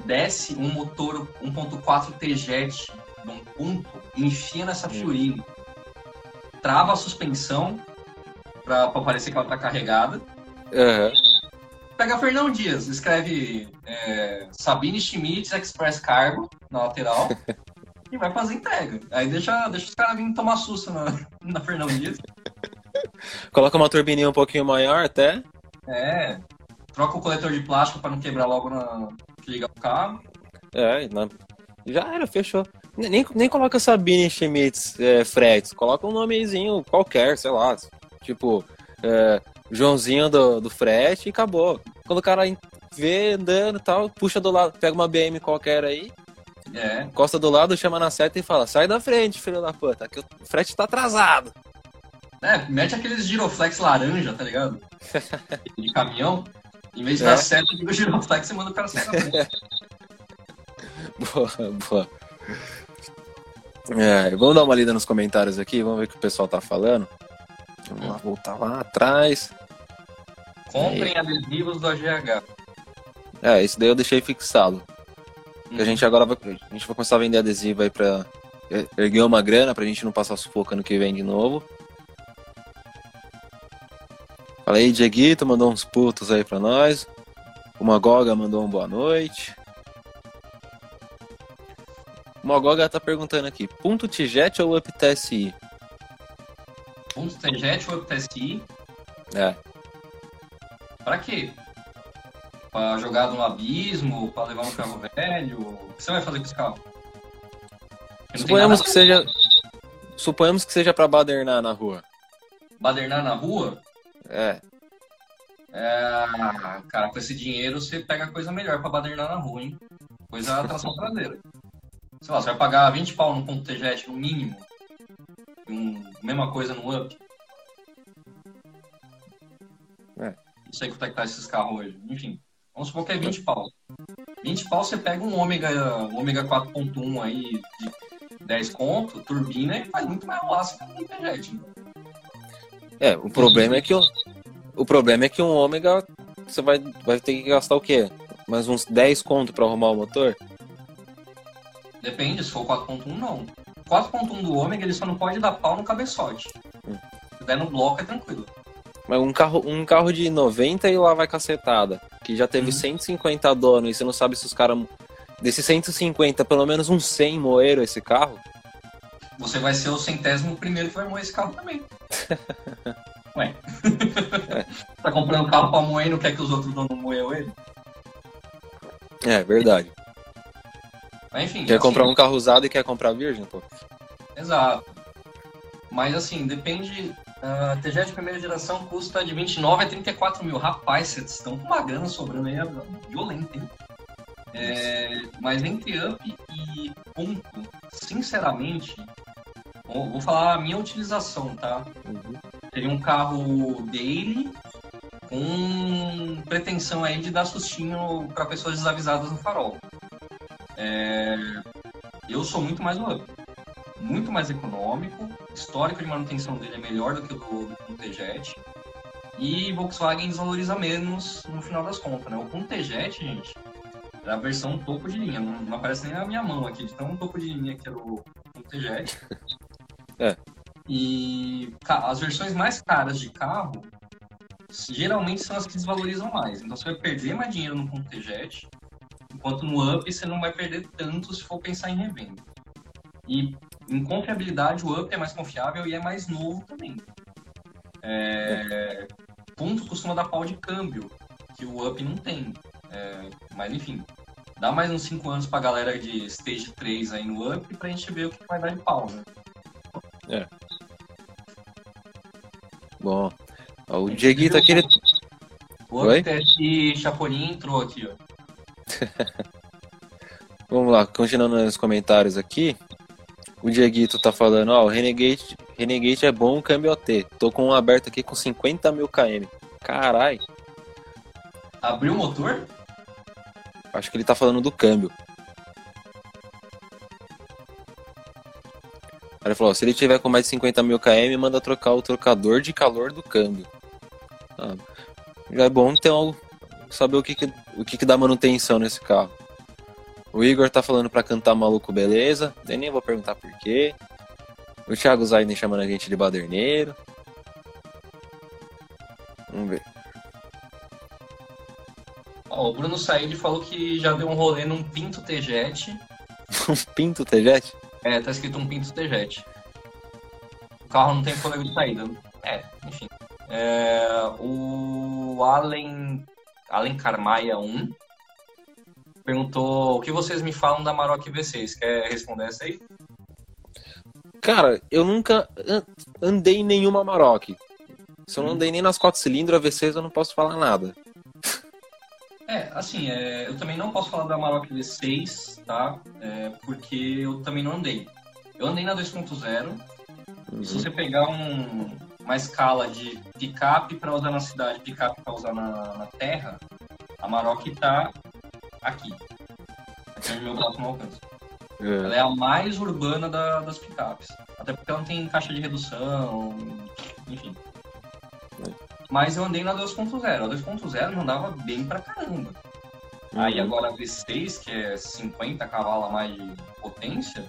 Speaker 3: Desce um motor 1.4 T-Jet de um ponto e enfia nessa Fiorino. Trava a suspensão pra, pra parecer que ela tá carregada.
Speaker 2: aham.
Speaker 3: Pega Fernão Dias, escreve é, Sabine Schmitz Express Cargo na lateral e vai fazer entrega. Aí deixa, deixa os caras virem tomar susto na, na Fernão Dias.
Speaker 2: Coloca uma turbininha um pouquinho maior até.
Speaker 3: É. Troca o coletor de plástico pra não quebrar logo na que liga o carro.
Speaker 2: É, já era, fechou. Nem, nem coloca Sabine Schmitz é, Fretes, coloca um nomezinho qualquer, sei lá. Tipo, é, Joãozinho do, do frete e acabou. Quando o cara vê andando e tal, puxa do lado, pega uma BM qualquer aí,
Speaker 3: É.
Speaker 2: encosta do lado, chama na seta e fala: sai da frente, filho da puta, que o frete tá atrasado.
Speaker 3: É, mete aqueles giroflex laranja, tá ligado? De caminhão. Em vez de
Speaker 2: É.
Speaker 3: dar certo, liga o giroflex e manda o cara sair da frente.
Speaker 2: Boa, boa. É, vamos dar uma lida nos comentários aqui, vamos ver o que o pessoal tá falando. Vamos lá, voltar lá atrás.
Speaker 3: Comprem adesivos do AGH.
Speaker 2: É, esse daí eu deixei fixado. Que a gente agora vai, a gente vai começar a vender adesivo aí pra er- erguer uma grana pra gente não passar sufoco ano que vem de novo. Fala aí, Dieguito, mandou uns putos aí pra nós. O Magoga mandou um boa noite. O Magoga tá perguntando aqui, ponto Tijet ou Up TSI?
Speaker 3: Ponto TGET ou TSI.
Speaker 2: É,
Speaker 3: Pra quê? Pra jogar no abismo, pra levar um carro velho? O que você vai fazer com esse carro?
Speaker 2: Suponhamos que seja suponhamos que seja pra badernar na rua.
Speaker 3: Badernar na rua?
Speaker 2: É,
Speaker 3: É, cara, com esse dinheiro você pega coisa melhor pra badernar na rua, hein? Coisa atração traseira. Sei lá, você vai pagar 20 pau no ponto TGET no mínimo. Um, mesma coisa no up.
Speaker 2: É.
Speaker 3: Não sei quanto é que tá esses carros hoje. Enfim, vamos supor que é 20 pau. 20 pau você pega um Ômega, um Ômega 4.1 aí de 10 conto, turbina e faz muito mais laço que um TGET. né?
Speaker 2: é, o problema é que o, o problema é que um ômega você vai, vai ter que gastar o quê? Mais uns 10 conto pra arrumar o motor?
Speaker 3: Depende, se for 4.1 não. 4.1 do Ômega ele só não pode dar pau no cabeçote.
Speaker 2: Hum.
Speaker 3: Se der no bloco é tranquilo.
Speaker 2: Mas um carro, um carro de 90 e lá vai cacetada. Que já teve
Speaker 3: Uhum.
Speaker 2: 150 donos e você não sabe se os caras. Desses 150, pelo menos uns 100 moeram esse carro.
Speaker 3: Você vai ser o centésimo primeiro que vai moer esse carro também. Ué. tá comprando carro pra moer e não quer que os outros donos moeu ele?
Speaker 2: É, verdade.
Speaker 3: Mas enfim.
Speaker 2: Quer
Speaker 3: assim,
Speaker 2: comprar um carro usado e quer comprar virgem, pô?
Speaker 3: Exato. Mas assim, depende. A TGE de primeira geração custa de 29 a 34 mil. Rapaz, vocês estão com uma grana sobrando aí, é violenta, hein? É, mas entre up e ponto, sinceramente, vou, vou falar a minha utilização, tá?
Speaker 2: Uhum.
Speaker 3: Seria um carro daily com pretensão aí de dar sustinho para pessoas desavisadas no farol. É, eu sou muito mais no up. Muito mais econômico, histórico de manutenção dele é melhor do que o do, do. E Volkswagen desvaloriza menos no final das contas, né? O Punto T-Jet, gente, era a versão topo de linha. Não, não aparece nem na minha mão aqui, de tão topo de linha que era o Punto T-Jet.
Speaker 2: É.
Speaker 3: E as versões mais caras de carro geralmente são as que desvalorizam mais. Então você vai perder mais dinheiro no Punto T-Jet, enquanto no Up você não vai perder tanto se for pensar em revenda. E em confiabilidade, o Up é mais confiável e é mais novo também. É, Ponto costuma dar pau de câmbio. que o Up não tem. É, mas enfim, dá mais uns 5 anos pra galera de Stage 3 aí no Up pra gente ver o que vai dar de pau, né?
Speaker 2: É. Bom, ó, o Dieguito aqui, ele...
Speaker 3: O? Up TSI Chapolin entrou aqui, ó.
Speaker 2: Vamos lá, continuando nos comentários aqui. O Dieguito tá falando, ó, o Renegade, Renegade é bom câmbio OT. Tô com um aberto aqui com 50 mil km. Carai,
Speaker 3: Abriu o motor?
Speaker 2: acho que ele tá falando do câmbio. Aí Ele falou, ó, se ele tiver com mais de 50 mil km, manda trocar o trocador de calor do câmbio. Ah, já é bom ter algo, saber o que que, o que que dá manutenção nesse carro. O Igor tá falando pra cantar maluco, beleza? Eu nem vou perguntar por quê. O Thiago Zaiden chamando a gente de baderneiro. Vamos ver.
Speaker 3: Ó, o Bruno Said falou que já deu um rolê num Pinto T-Jet.
Speaker 2: Um pinto T-Jet?
Speaker 3: É, tá escrito um Pinto T-Jet. O carro não tem fôlego de saída. É, enfim. É, o Allen, Allen Carmaia 1 perguntou o que vocês me falam da Maroc V6. Quer responder essa aí?
Speaker 2: Cara, eu nunca an- andei em nenhuma Maroc. Se eu não andei nem nas quatro cilindros, a V6 eu não posso falar nada.
Speaker 3: É, assim, é, eu também não posso falar da Maroc V6, tá? É, porque eu também não andei. Eu andei na 2.0.
Speaker 2: Uhum.
Speaker 3: Se você pegar um- uma escala de picape para usar na cidade, picape para usar na, na terra, a Maroc tá aqui. Aqui no meu próximo alcance.
Speaker 2: É.
Speaker 3: Ela é a mais urbana da- das picapes. Até porque ela não tem caixa de redução, enfim. Mas eu andei na 2.0. A 2.0 não dava bem pra caramba. Aí
Speaker 2: Uhum.
Speaker 3: agora a V6, que é 50 cavalos a mais de potência,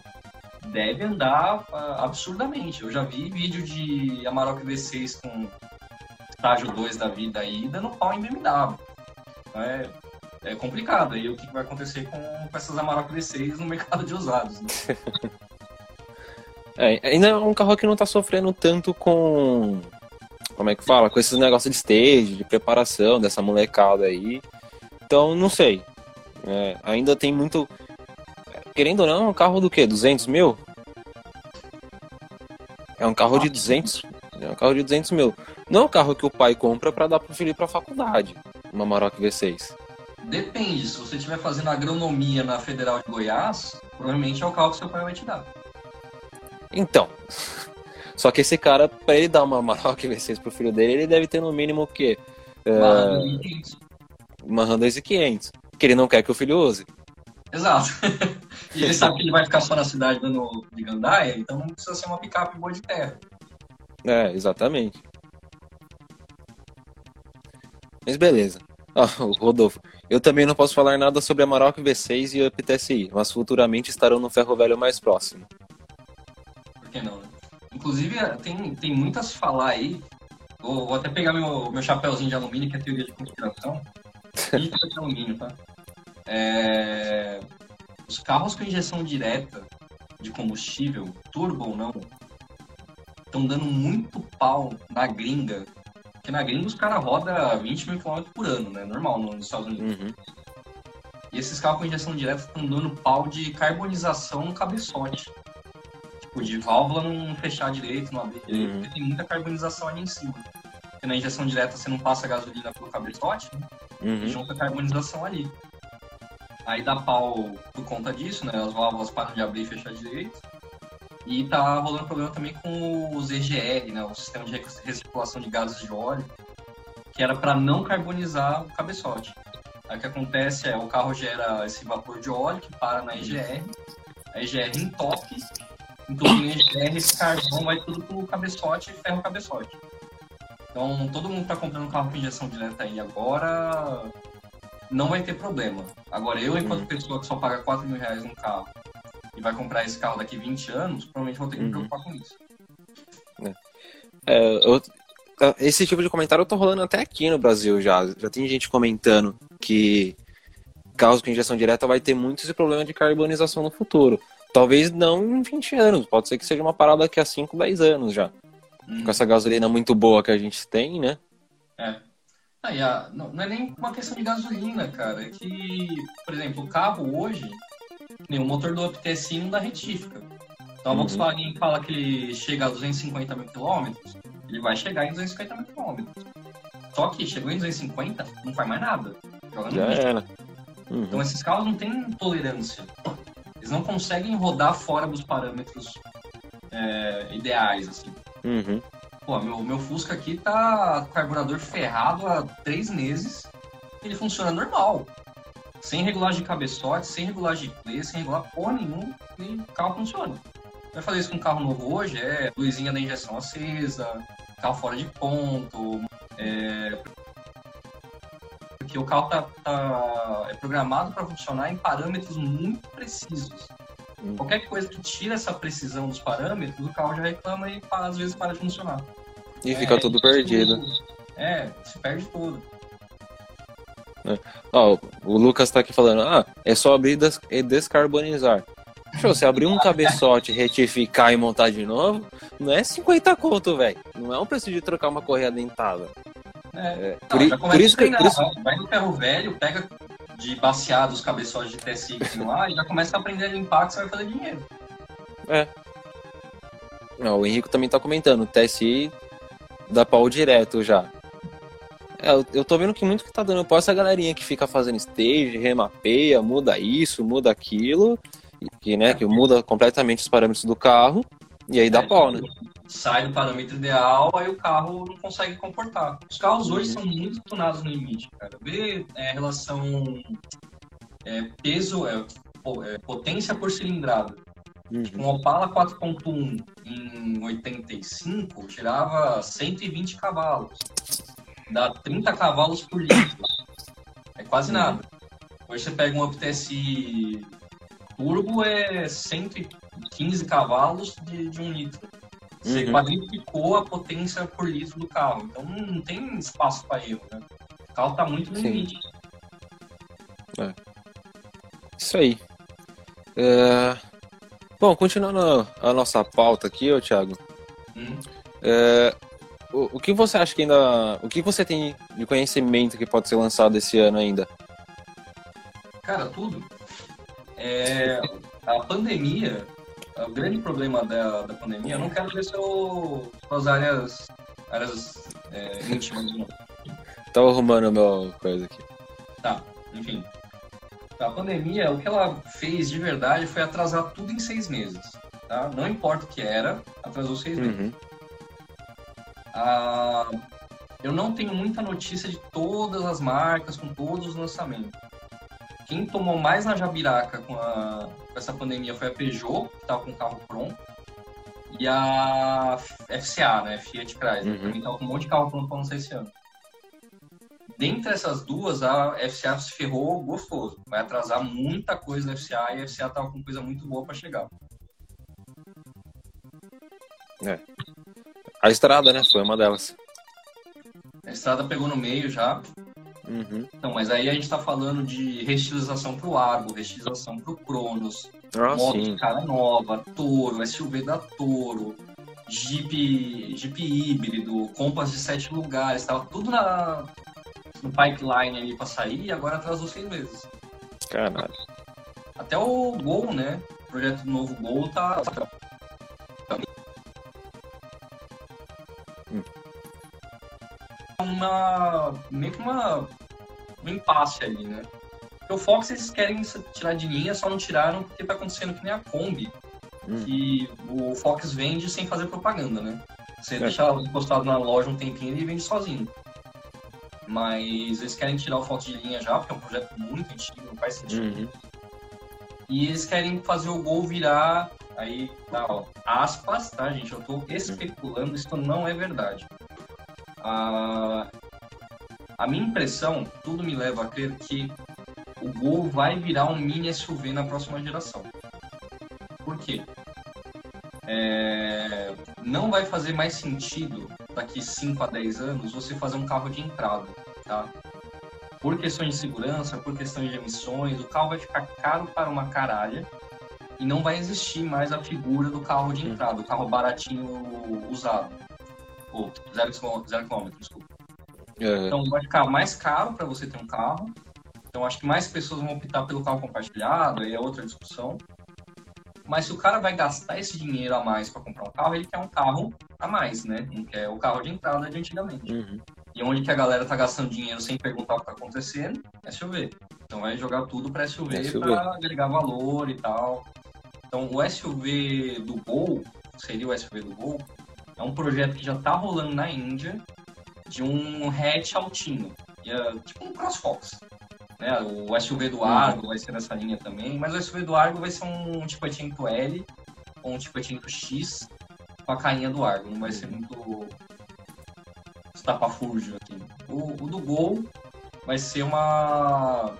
Speaker 3: deve andar ah, absurdamente. Eu já vi vídeo de Amarok V6 com estágio 2 da vida aí dando pau em BMW. Então é, é complicado aí o que vai acontecer com, com essas Amarok V6 no mercado de usados. Né?
Speaker 2: É, ainda é um carro que não tá sofrendo tanto com. Como é que fala? Com esses negócios de stage, de preparação dessa molecada aí. Então, não sei. É, ainda tem muito. Querendo ou não, é um carro do quê? 200 mil? É um carro de 200. É um carro de 200 mil. Não é um carro que o pai compra pra dar pro filho ir pra faculdade. Uma Maroc V6.
Speaker 3: Depende, se você estiver fazendo agronomia na Federal de Goiás, provavelmente é o carro que seu pai vai te dar.
Speaker 2: Então. Só que esse cara, pra ele dar uma Maroc V6 pro filho dele, ele deve ter no mínimo o quê? É,
Speaker 3: Mas,
Speaker 2: uma RAM 2500. Que ele não quer que o filho use.
Speaker 3: Exato. e ele sabe que ele vai ficar só na cidade dando de gandaia, então não precisa ser uma picape boa de terra.
Speaker 2: É, exatamente. Mas beleza. O Rodolfo. Eu também não posso falar nada sobre a Maroc V6 e o Up TSI, mas futuramente estarão no ferro velho mais próximo.
Speaker 3: Por que não? Inclusive, tem, tem muito a se falar aí. Vou, vou até pegar meu, meu chapéuzinho de alumínio, que é teoria de conspiração. E de alumínio, tá? É, Os carros com injeção direta de combustível, turbo ou não, estão dando muito pau na gringa. Porque na gringa os caras rodam 20 mil km por ano, né? Normal nos Estados Unidos.
Speaker 2: Uhum.
Speaker 3: E esses carros com injeção direta estão dando pau de carbonização no cabeçote. Tipo, de válvula não fechar direito, não abrir direito,
Speaker 2: Uhum.
Speaker 3: porque tem muita carbonização ali em cima. Porque na injeção direta você não passa gasolina pelo cabeçote, né? e
Speaker 2: Uhum.
Speaker 3: junta carbonização ali. Aí dá pau por conta disso, né? As válvulas param de abrir e fechar direito. E tá rolando problema também com os EGR, né? O sistema de recirculação de gases de óleo, que era para não carbonizar o cabeçote. Aí o que acontece é o carro gera esse vapor de óleo que para na EGR, a EGR entope, entupindo a EGR, esse carvão vai tudo pro cabeçote e ferra o cabeçote. Então todo mundo tá comprando carro com injeção direta aí agora, não vai ter problema. Agora eu, enquanto
Speaker 2: Uhum.
Speaker 3: pessoa que só paga 4 mil reais num carro e vai comprar esse carro daqui 20 anos, provavelmente vou ter que me
Speaker 2: Uhum.
Speaker 3: preocupar com isso.
Speaker 2: É, eu- esse tipo de comentário tá rolando até aqui no Brasil já. Já tem gente comentando que carros com injeção direta vai ter muito esse problema de carbonização no futuro. Talvez não em 20 anos, pode ser que seja uma parada daqui a 5, 10 anos já.
Speaker 3: Hum.
Speaker 2: Com essa gasolina muito boa que a gente tem, né?
Speaker 3: É. Ah, a- não, não é nem uma questão de gasolina, cara. É que, por exemplo, o carro hoje, o motor do UpTSI não dá retífica. Então a
Speaker 2: Uhum.
Speaker 3: Volkswagen fala que ele chega a 250 mil quilômetros, ele vai chegar em 250 mil quilômetros. Só que chegou em 250, não faz mais nada. Joga no
Speaker 2: Já era. Uhum.
Speaker 3: Então esses carros não têm tolerância. Eles não conseguem rodar fora dos parâmetros é, ideais, assim.
Speaker 2: Uhum.
Speaker 3: Pô, meu, meu Fusca aqui tá com carburador ferrado há três meses. Ele funciona normal. Sem regulagem de cabeçote, sem regulagem de play, sem regular porra nenhuma, e o carro funciona. Vai fazer isso com um carro novo hoje, é luzinha da injeção acesa, carro fora de ponto, é... porque o carro tá, tá- é programado para funcionar em parâmetros muito precisos.
Speaker 2: Hum.
Speaker 3: Qualquer coisa que tira essa precisão dos parâmetros, o carro já reclama e às vezes para de funcionar.
Speaker 2: E fica
Speaker 3: É,
Speaker 2: tudo
Speaker 3: isso-
Speaker 2: perdido.
Speaker 3: É, se perde tudo.
Speaker 2: Ó, o Lucas tá aqui falando, ah, é só abrir e descarbonizar. Show, você abrir um cabeçote, retificar e montar de novo, não é 50 conto, velho. Não é um preço de trocar uma correia dentada.
Speaker 3: É.
Speaker 2: É,
Speaker 3: Não,
Speaker 2: por, por isso
Speaker 3: a
Speaker 2: que.
Speaker 3: treinar,
Speaker 2: por isso-
Speaker 3: vai- no ferro velho, pega de baseado os cabeçotes de TSI lá e já começa a aprender a limpar que você vai fazer dinheiro.
Speaker 2: Não, o Henrico também tá comentando, o TSI dá pau direto já. É, eu, eu tô vendo que muito que tá dando pau é essa galerinha que fica fazendo stage, remapeia, muda isso, muda aquilo, e que, né, que muda completamente os parâmetros do carro, e aí dá
Speaker 3: É,
Speaker 2: pau, né?
Speaker 3: Sai do parâmetro ideal, aí o carro não consegue comportar. Os carros hoje são muito tunados no limite, cara. Vê é, relação é, peso, é, é, potência por cilindrada.
Speaker 2: Uhum.
Speaker 3: Um Opala 4.1 em 85 tirava 120 cavalos. Dá 30 cavalos por litro. É quase nada. Hoje você pega um UpTSI turbo, é 115 cavalos de, de um litro. Você
Speaker 2: Uhum.
Speaker 3: quadriplicou a potência por litro do carro. Então não tem espaço para erro, né? O carro tá muito no limite.
Speaker 2: Isso aí. É, Bom, continuando a nossa pauta aqui, ô Thiago.
Speaker 3: Hum.
Speaker 2: é, O, o que você acha que ainda. O que você tem de conhecimento que pode ser lançado esse ano ainda?
Speaker 3: Cara, tudo. É, a pandemia, o grande problema da, da pandemia, eu não quero ver seu, suas áreas, áreas é, íntimas, não.
Speaker 2: Tava arrumando a minha coisa aqui.
Speaker 3: Tá, enfim. A pandemia, o que ela fez de verdade foi atrasar tudo em seis meses. Tá? Não importa o que era, atrasou seis meses. Ah, eu não tenho muita notícia de todas as marcas, com todos os lançamentos. Quem tomou mais na jabiraca com, a- com essa pandemia foi a Peugeot, que estava com o carro pronto, e a FCA, né, Fiat Chrysler,
Speaker 2: Uhum.
Speaker 3: também estava com um monte de carro pronto para lançar esse ano. Dentre essas duas, a FCA se ferrou gostoso. Vai atrasar muita coisa da FCA e a FCA estava com coisa muito boa para chegar.
Speaker 2: A estrada, né? Foi uma delas.
Speaker 3: A estrada pegou no meio já,
Speaker 2: Uhum.
Speaker 3: Não, mas aí a gente tá falando de restilização pro Argo, restilização pro Cronos,
Speaker 2: Ah,
Speaker 3: moto
Speaker 2: sim.
Speaker 3: de cara nova, Toro, SUV da Toro, Jeep, Jeep híbrido, Compass de sete lugares, tava tudo na, no pipeline ali pra sair e agora atrasou seis meses.
Speaker 2: Caralho.
Speaker 3: Até o Gol, né? O projeto do novo Gol tá. Uma. meio que uma. um impasse ali, né? Porque o Fox eles querem tirar de linha, só não tiraram porque tá acontecendo que nem a Kombi,
Speaker 2: Hum.
Speaker 3: que o Fox vende sem fazer propaganda, né? Você
Speaker 2: É.
Speaker 3: deixa ela encostado na loja um tempinho ele vende sozinho. Mas eles querem tirar o Fox de linha já, porque é um projeto muito antigo, não faz sentido.
Speaker 2: Uhum.
Speaker 3: E eles querem fazer o gol virar. Aí, tá, ó, aspas, tá, gente? Eu tô especulando, isso não é verdade. A, a minha impressão, tudo me leva a crer que o Gol vai virar um mini SUV na próxima geração. Por quê? É, não vai fazer mais sentido daqui 5 a 10 anos você fazer um carro de entrada, tá? Por questões de segurança, por questões de emissões, o carro vai ficar caro para uma caralha e não vai existir mais a figura do carro de entrada, o carro baratinho usado. Ou zero, zero quilômetro, desculpa.
Speaker 2: É.
Speaker 3: Então vai ficar mais caro para você ter um carro. Então acho que mais pessoas vão optar pelo carro compartilhado, aí é outra discussão. Mas se o cara vai gastar esse dinheiro a mais para comprar um carro, ele quer um carro a mais, né? Não quer o carro de entrada de antigamente.
Speaker 2: Uhum.
Speaker 3: E onde que a galera tá gastando dinheiro sem perguntar o que tá acontecendo? SUV. Então vai jogar tudo para SUV,
Speaker 2: SUV.
Speaker 3: para agregar valor e tal. Então o SUV do Gol, seria o SUV do Gol, é um projeto que já tá rolando na Índia de um hatch altinho, é tipo um CrossFox. Né? O SUV do Argo vai ser nessa linha também, mas o SUV do Argo vai ser um tipo tinto L ou um tipo tinto X com a cainha do Argo. Não vai ser muito estapafúrdio aqui. O, o do Gol vai ser uma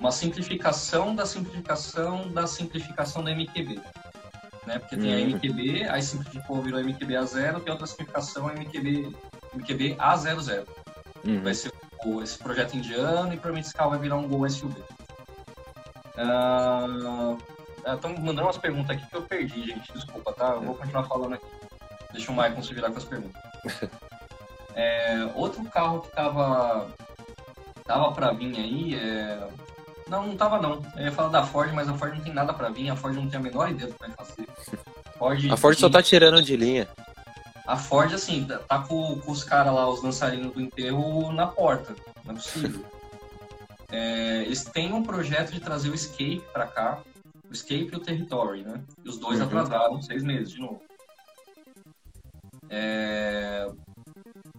Speaker 3: uma simplificação da simplificação da simplificação da MQB. Né? Porque tem a. MQB, aí simplificou, virou MQB A0, tem outra simplificação, MQB, MQB A00.
Speaker 2: Uhum.
Speaker 3: Vai ser o- esse projeto indiano e provavelmente esse carro vai virar um Gol SUV. Estão mandando umas perguntas aqui que eu perdi, gente. Desculpa, tá? Eu vou continuar falando aqui. Deixa o Maicon se virar com as perguntas. É, outro carro que tava, tava pra vir aí é. Não, não tava não. Eu ia falar da Ford, mas a Ford não tem nada pra vir. A Ford não tem a menor ideia do que vai fazer. Ford,
Speaker 2: A Ford só tá tirando de linha.
Speaker 3: a Ford, assim, tá- com, com os caras lá, os dançarinos do enterro, na porta. Não é possível. É, eles têm um projeto de trazer o Escape pra cá. O Escape e o Territory, né? E os dois
Speaker 2: Uhum.
Speaker 3: atrasaram seis meses de novo. É,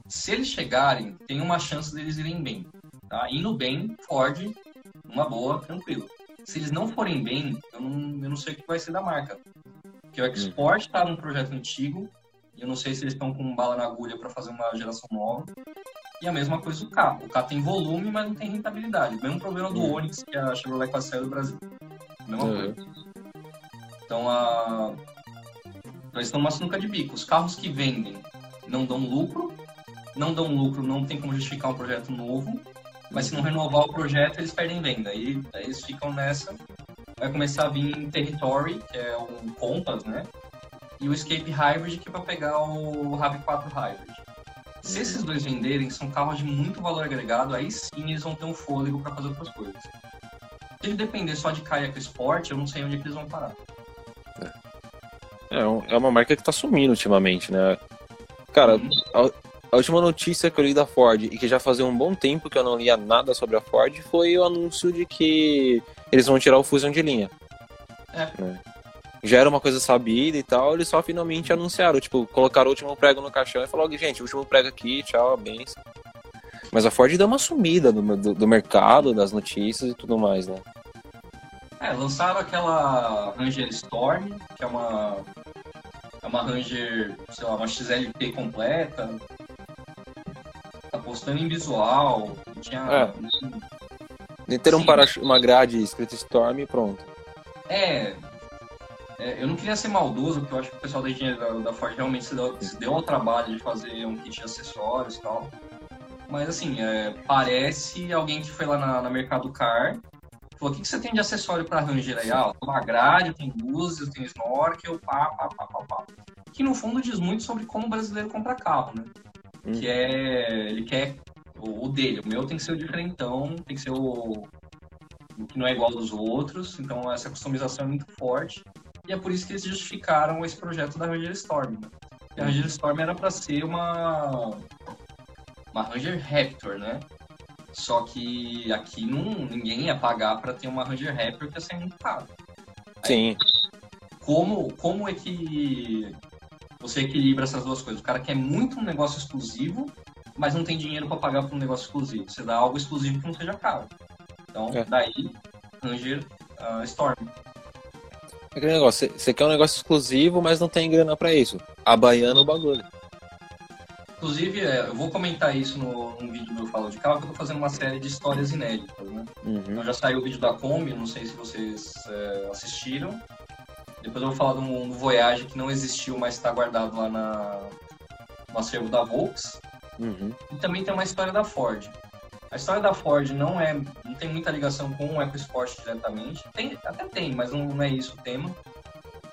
Speaker 3: Se eles chegarem, tem uma chance deles irem bem. Tá? Indo bem, Ford, uma boa, tranquilo. Se eles não forem bem, eu não, eu não sei o que vai ser da marca. Porque o Export tá num projeto antigo, e eu não sei se eles estão com bala na agulha para fazer uma geração nova. E a mesma coisa o carro. O carro tem volume, mas não tem rentabilidade. O mesmo problema do
Speaker 2: Uhum.
Speaker 3: Onix, que a Chevrolet quase saiu do Brasil. Mesma
Speaker 2: Uhum.
Speaker 3: coisa. Então, a... então, eles estão numa sinuca de bico. Os carros que vendem não dão lucro. Não dão lucro, não tem como justificar um projeto novo. Mas se não renovar o projeto, eles perdem venda. Aí, aí eles ficam nessa. Vai começar a vir Territory, que é um Compass, né? E o Escape Hybrid, que é para pegar o RAV4 Hybrid. Se esses dois venderem, são carros de muito valor agregado, aí sim eles vão ter um fôlego para fazer outras coisas. Se ele depender só de Kayak Sport, eu não sei onde é que eles vão parar.
Speaker 2: É, um- é uma marca que tá sumindo ultimamente, né? Cara,
Speaker 3: Uhum.
Speaker 2: A última notícia que eu li da Ford, e que já fazia um bom tempo que eu não lia nada sobre a Ford, foi o anúncio de que eles vão tirar o Fusion de linha.
Speaker 3: É.
Speaker 2: Né? Já era uma coisa sabida e tal, eles só finalmente anunciaram, tipo, colocaram o último prego no caixão e falaram, gente, o último prego aqui, tchau, benção. Mas a Ford deu uma sumida do, do, do mercado, das notícias e tudo mais, né?
Speaker 3: É, lançaram aquela Ranger Storm, que é uma. É uma Ranger, sei lá, uma XLT completa. Tá postando em visual. Tinha.
Speaker 2: É. E ter um para uma grade escrito Storm e pronto.
Speaker 3: É, é, eu não queria ser maldoso, porque eu acho que o pessoal da engenharia da, da Ford realmente se deu, se deu ao trabalho de fazer um kit de acessórios e tal. Mas assim, é, parece alguém que foi lá na, na Mercado Car falou: o que, que você tem de acessório para Ranger aí? Ah, tem uma grade, tem luzes, tem snorkel, pá, pá, pá, pá, pá. Que no fundo diz muito sobre como o brasileiro compra carro, né?
Speaker 2: Hum.
Speaker 3: Que é. Ele quer o, o dele. O meu tem que ser o diferentão, tem que ser o, o que não é igual dos outros. Então essa customização é muito forte. E é por isso que eles justificaram esse projeto da Ranger Storm. Né? E a Ranger Storm era para ser uma. Uma Ranger Raptor, né? Só que aqui não, ninguém ia pagar para ter uma Ranger Raptor que ia ser muito caro.
Speaker 2: Sim.
Speaker 3: Como, como é que você equilibra essas duas coisas? O cara quer muito um negócio exclusivo, mas não tem dinheiro para pagar por um negócio exclusivo. Você dá algo exclusivo que não seja caro. Então,
Speaker 2: É.
Speaker 3: daí, Ranger ah, Storm.
Speaker 2: É aquele negócio, você- quer um negócio exclusivo, mas não tem grana pra isso. Abaiana o bagulho.
Speaker 3: Inclusive, é, eu vou comentar isso no, num vídeo do Eu Falo de Carro, que eu tô fazendo uma série de histórias inéditas, né?
Speaker 2: Uhum.
Speaker 3: Então já saiu o vídeo da Kombi, não sei se vocês é, assistiram. Depois eu vou falar de um, Voyage que não existiu, mas está guardado lá na, no acervo da Volks.
Speaker 2: Uhum.
Speaker 3: E também tem uma história da Ford. A história da Ford não é, não tem muita ligação com o EcoSport diretamente. Tem, até tem, mas não, não é isso o tema.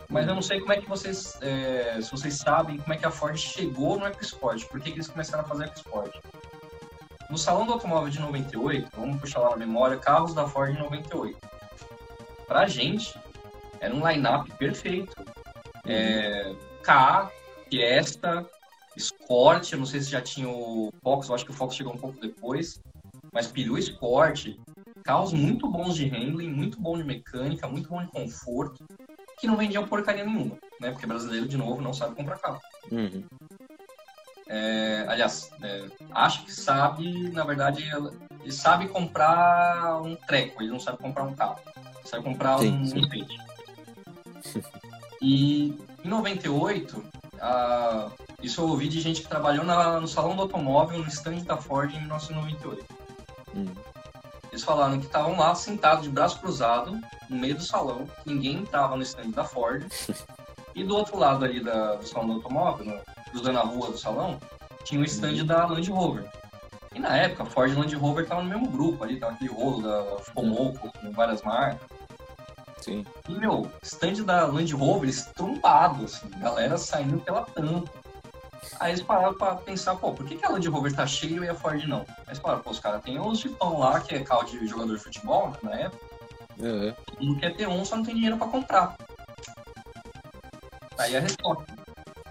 Speaker 3: Mas eu não sei como é que vocês, é, se vocês sabem como é que a Ford chegou no EcoSport. Por que, que eles começaram a fazer EcoSport? no Salão do Automóvel de 98, vamos puxar lá na memória, carros da Ford em 98. Pra gente, era um line-up perfeito. É, K, Fiesta, Sport, eu não sei se já tinha o Fox, eu acho que o Fox chegou um pouco depois, mas Peru Sport, carros muito bons de handling, muito bom de mecânica, muito bom de conforto, que não vendiam porcaria nenhuma, né? Porque brasileiro, de novo, não sabe comprar carro.
Speaker 2: Uhum.
Speaker 3: É, aliás, é, acho que sabe, na verdade, ele sabe comprar um treco, ele não sabe comprar um carro. Sabe comprar
Speaker 2: Sim,
Speaker 3: um
Speaker 2: sim.
Speaker 3: enfeite. E em 98, ah, isso eu ouvi de gente que trabalhou na- no salão do automóvel, no stand da Ford em 1998.
Speaker 2: Uhum.
Speaker 3: Eles falaram que estavam lá sentados de braço cruzado, no meio do salão, ninguém entrava no stand da Ford. e do outro lado ali da- do salão do automóvel, no- cruzando a rua do salão, tinha o stand da Land Rover. E na época, a Ford e Land Rover estavam no mesmo grupo ali, tava aquele rolo da Fomoco, com várias marcas.
Speaker 2: Sim.
Speaker 3: E, meu, stand da Land Rover estrumbado, assim, galera saindo pela tampa. Aí eles pararam pra pensar, pô, por que, que a Land Rover tá cheia e a Ford não? Aí eles falaram, pô, os caras têm os Jeepão lá, que é carro de jogador de futebol, na época,
Speaker 2: Uhum.
Speaker 3: mundo quer ter um, só não tem dinheiro pra comprar. Aí a resposta.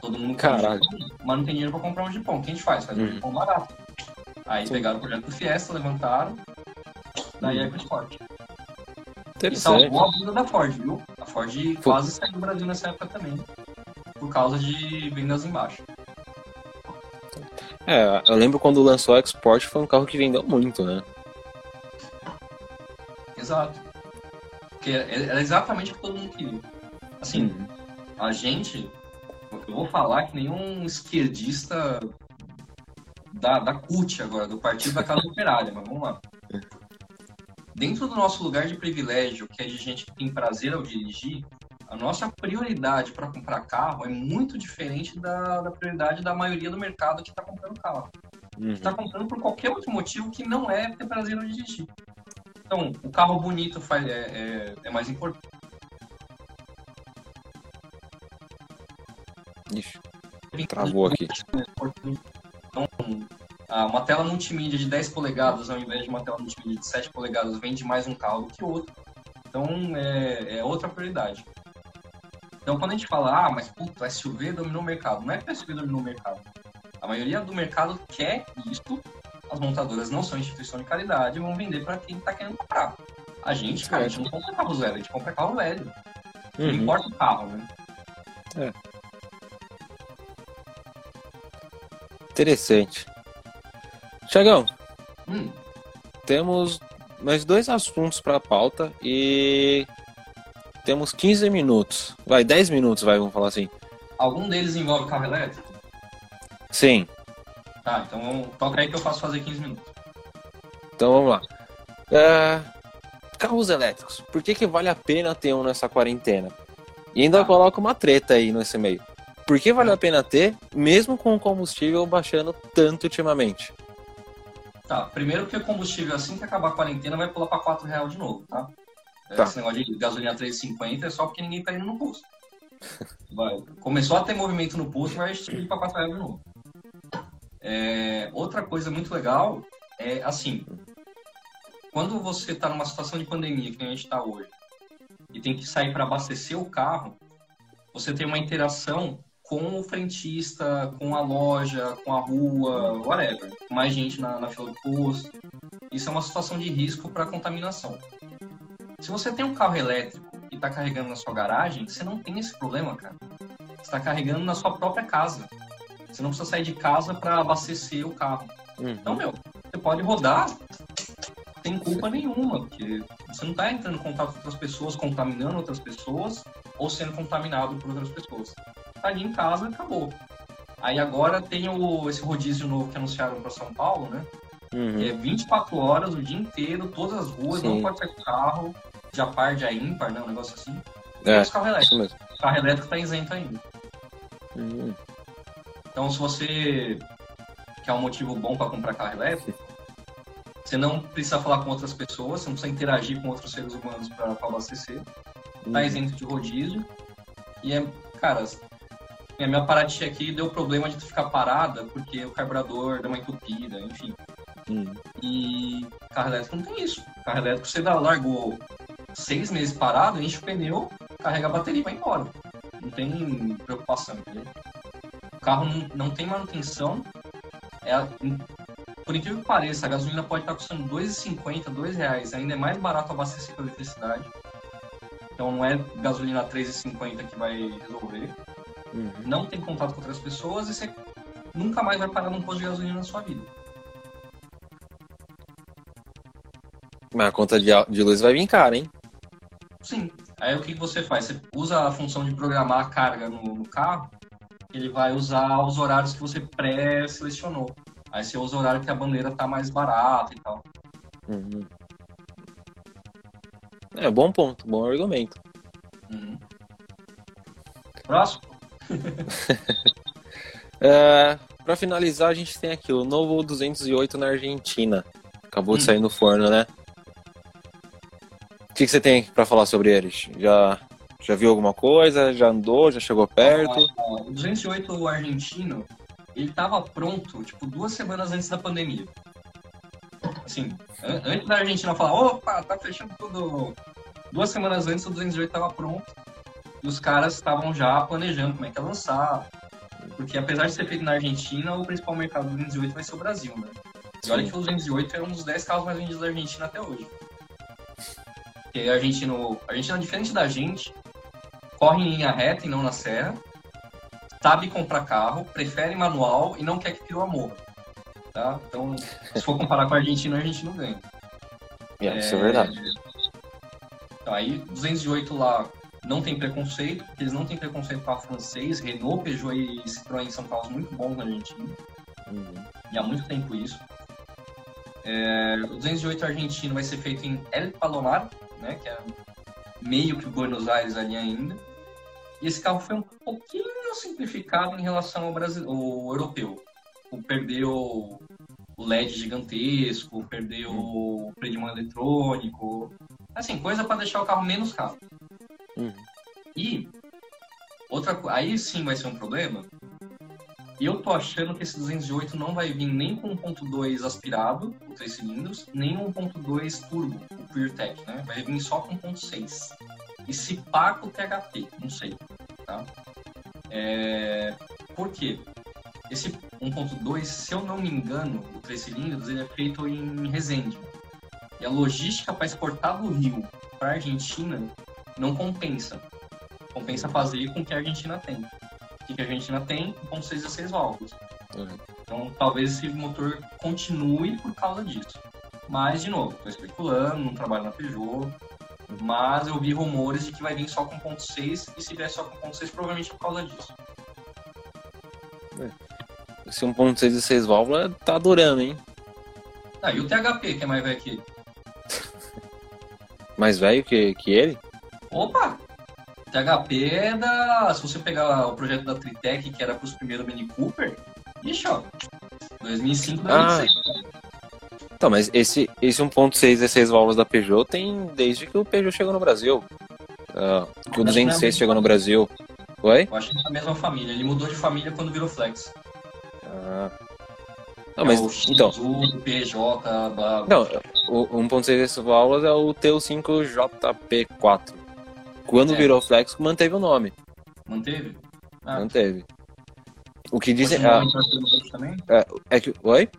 Speaker 3: Todo mundo quer um
Speaker 2: Caralho.
Speaker 3: Jeepão, mas não tem dinheiro pra comprar um Jeepão. O que a gente faz? Faz um
Speaker 2: Uhum.
Speaker 3: Jeepão barato. Aí
Speaker 2: Sim.
Speaker 3: pegaram o projeto do Fiesta, levantaram, daí é pro esporte. E salvou a vida da Ford, viu? A Ford quase saiu do Brasil nessa época também. Por causa de vendas embaixo.
Speaker 2: É, eu lembro quando lançou o Export foi um carro que vendeu muito, né?
Speaker 3: Exato. Porque era exatamente o que todo mundo queria. Assim,
Speaker 2: Uhum.
Speaker 3: a gente, eu vou falar que nenhum esquerdista da, da CUT agora, do Partido da Casa Operária, mas vamos lá. Dentro do nosso lugar de privilégio, que é de gente que tem prazer ao dirigir, a nossa prioridade para comprar carro é muito diferente da, da prioridade da maioria do mercado que está comprando carro.
Speaker 2: Uhum.
Speaker 3: está comprando por qualquer outro motivo que não é ter prazer ao dirigir. Então, o carro bonito faz, é, é, é mais importante.
Speaker 2: Ixi, travou aqui.
Speaker 3: Então, uma tela multimídia de 10 polegadas, ao invés de uma tela multimídia de 7 polegadas, vende mais um carro do que outro. Então, é, é outra prioridade. Então, quando a gente fala, ah, mas puta, o SUV dominou o mercado. Não é que o SUV dominou o mercado. A maioria do mercado quer isso. As montadoras não são instituição de caridade e vão vender para quem está querendo comprar. A gente, cara, a gente não compra carro zero, a gente compra carro velho. Não
Speaker 2: Uhum.
Speaker 3: importa o carro, né?
Speaker 2: Interessante. Tiagão,
Speaker 3: Hum,
Speaker 2: temos mais dois assuntos para a pauta e temos 15 minutos. Vai, 10 minutos, vai, vamos falar assim.
Speaker 3: algum deles envolve carro elétrico?
Speaker 2: Sim,
Speaker 3: Tá, então vamos- toca aí que eu faço fazer 15 minutos.
Speaker 2: então vamos lá. É, carros elétricos, por que, que vale a pena ter um nessa quarentena? E ainda
Speaker 3: Ah.
Speaker 2: coloca uma treta aí nesse meio. Por que vale a pena ter, mesmo com o combustível baixando tanto ultimamente?
Speaker 3: Tá, primeiro que o combustível, assim que acabar a quarentena, vai pular pra 4 reais de novo, tá?
Speaker 2: Tá.
Speaker 3: Esse negócio de gasolina 3,50 é só porque ninguém tá indo no posto. Vai. Começou a ter movimento no posto, vai subir pra 4 reais de novo. É, outra coisa muito legal é, assim, quando você tá numa situação de pandemia, que a gente tá hoje, e tem que sair para abastecer o carro, você tem uma interação com o frentista, com a loja, com a rua, whatever. Mais gente na, na fila do posto. Isso é uma situação de risco para contaminação. Se você tem um carro elétrico e está carregando na sua garagem, você não tem esse problema, cara. Você está carregando na sua própria casa. Você não precisa sair de casa para abastecer o carro.
Speaker 2: Uhum.
Speaker 3: Então, meu, você pode rodar sem culpa nenhuma, porque você não está entrando em contato com outras pessoas, contaminando outras pessoas ou sendo contaminado por outras pessoas. Tá ali em casa, acabou. Aí agora tem o, esse rodízio novo que anunciaram para São Paulo, né?
Speaker 2: Uhum.
Speaker 3: É 24 horas, o dia inteiro, todas as ruas, não
Speaker 2: Sim.
Speaker 3: pode sair carro, já par, já ímpar, né? Um negócio assim. E
Speaker 2: É,
Speaker 3: os carros elétricos. O carro elétrico tá isento ainda.
Speaker 2: Uhum.
Speaker 3: Então, se você quer um motivo bom para comprar carro elétrico, você não precisa falar com outras pessoas, você não precisa interagir com outros seres humanos para abastecer. Tá
Speaker 2: Uhum.
Speaker 3: isento de rodízio. E é, cara, a minha Paraty aqui deu problema de ficar parada porque o carburador deu uma entupida, enfim.
Speaker 2: Hum.
Speaker 3: E carro elétrico não tem isso. Carro elétrico você dá, largou seis meses parado, enche o pneu, carrega a bateria e vai embora. Não tem preocupação, entendeu? O carro não, não tem manutenção. É, por incrível que pareça, a gasolina pode estar custando R$ 2,50, R$ reais. Ainda é mais barato abastecer com eletricidade. Então não é gasolina R$ 3,50 que vai resolver.
Speaker 2: Uhum.
Speaker 3: Não tem contato com outras pessoas e você nunca mais vai parar num posto de gasolina na sua vida.
Speaker 2: Mas a conta de, de luz vai vir cara, hein?
Speaker 3: Sim. Aí o que você faz? Você usa a função de programar a carga no, no carro, ele vai usar os horários que você pré-selecionou. Aí você usa o horário que a bandeira tá mais barata e tal.
Speaker 2: Uhum. É, bom ponto, bom argumento.
Speaker 3: Uhum. Próximo?
Speaker 2: É, para finalizar, a gente tem aqui o novo 208 na Argentina. Acabou de
Speaker 3: Hum.
Speaker 2: sair no forno, né? O que, que você tem para falar sobre eles? Já, já viu alguma coisa? Já andou? Já chegou perto?
Speaker 3: Ah, O 208 argentino, ele tava pronto, tipo, duas semanas antes da pandemia. Assim, an- antes da Argentina falar, opa, tá fechando tudo. Duas semanas antes o 208 tava pronto. E os caras estavam já planejando como é que ia lançar. Porque apesar de ser feito na Argentina, o principal mercado do 208 vai ser o Brasil, né? E olha que o 208 é um dos 10 carros mais vendidos da Argentina até hoje. Porque a Argentina, a Argentina, diferente da gente, corre em linha reta e não na serra, sabe comprar carro, prefere manual e não quer que pirou amor. Tá? Então, se for comparar com a Argentina, a gente não ganha.
Speaker 2: É, Isso é verdade.
Speaker 3: Então, aí, 208 lá não tem preconceito, porque eles não têm preconceito com a francês. Renault, Peugeot e Citroën são carros muito bons na Argentina.
Speaker 2: Uhum.
Speaker 3: E há muito tempo isso. É, o 208 argentino vai ser feito em El Palomar, né, que é meio que Buenos Aires ali ainda. E esse carro foi um pouquinho simplificado em relação ao, Brasil, ao europeu. O perdeu o LED gigantesco, perdeu o freio de mão eletrônico. Assim, coisa para deixar o carro menos caro.
Speaker 2: Uhum.
Speaker 3: E outra aí sim vai ser um problema. E eu tô achando que esse 208 não vai vir nem com 1.2 aspirado, o 3 cilindros, nem 1.2 turbo, o PureTech, né? Vai vir só com 1.6. E se pá com o THP, não sei, tá? É... Por quê? Esse 1.2, se eu não me engano, o 3 cilindros, ele é feito em Resende. E a logística para exportar do Rio para Argentina não compensa. Compensa fazer com o que a Argentina tem. O que a Argentina tem? 1.6 a 6 válvulas.
Speaker 2: Uhum.
Speaker 3: Então talvez esse motor continue por causa disso. Mas, de novo, estou especulando, não trabalho na Peugeot. Mas eu vi rumores de que vai vir só com 1.6 e se vier só com 1.6 provavelmente é por causa disso.
Speaker 2: Esse 1.6 e 6 válvulas tá durando, hein?
Speaker 3: Ah, e o THP, que é mais velho que ele?
Speaker 2: Mais velho que, que ele?
Speaker 3: Opa! THP é da. Se você pegar o projeto da Tritec, que era para os primeiros Mini Cooper, ixi, ó. 2005, 2006.
Speaker 2: Então, mas esse, esse 1.6 e 6 válvulas da Peugeot tem desde que o Peugeot chegou no Brasil. Ah, que o 206 chegou no Brasil. Oi?
Speaker 3: Eu acho que é a mesma família. Ele mudou de família quando virou Flex.
Speaker 2: Ah. Não,
Speaker 3: É
Speaker 2: mas,
Speaker 3: o X,
Speaker 2: então,
Speaker 3: o PJ, blá,
Speaker 2: não, o 1.6 e 6 válvulas é o T5JP4. Quando
Speaker 3: É.
Speaker 2: virou Flex, manteve o nome.
Speaker 3: Manteve? Ah,
Speaker 2: Manteve. O que dizem.
Speaker 3: Continuou
Speaker 2: ah,
Speaker 3: entortando o eixo também?
Speaker 2: é que. Oi?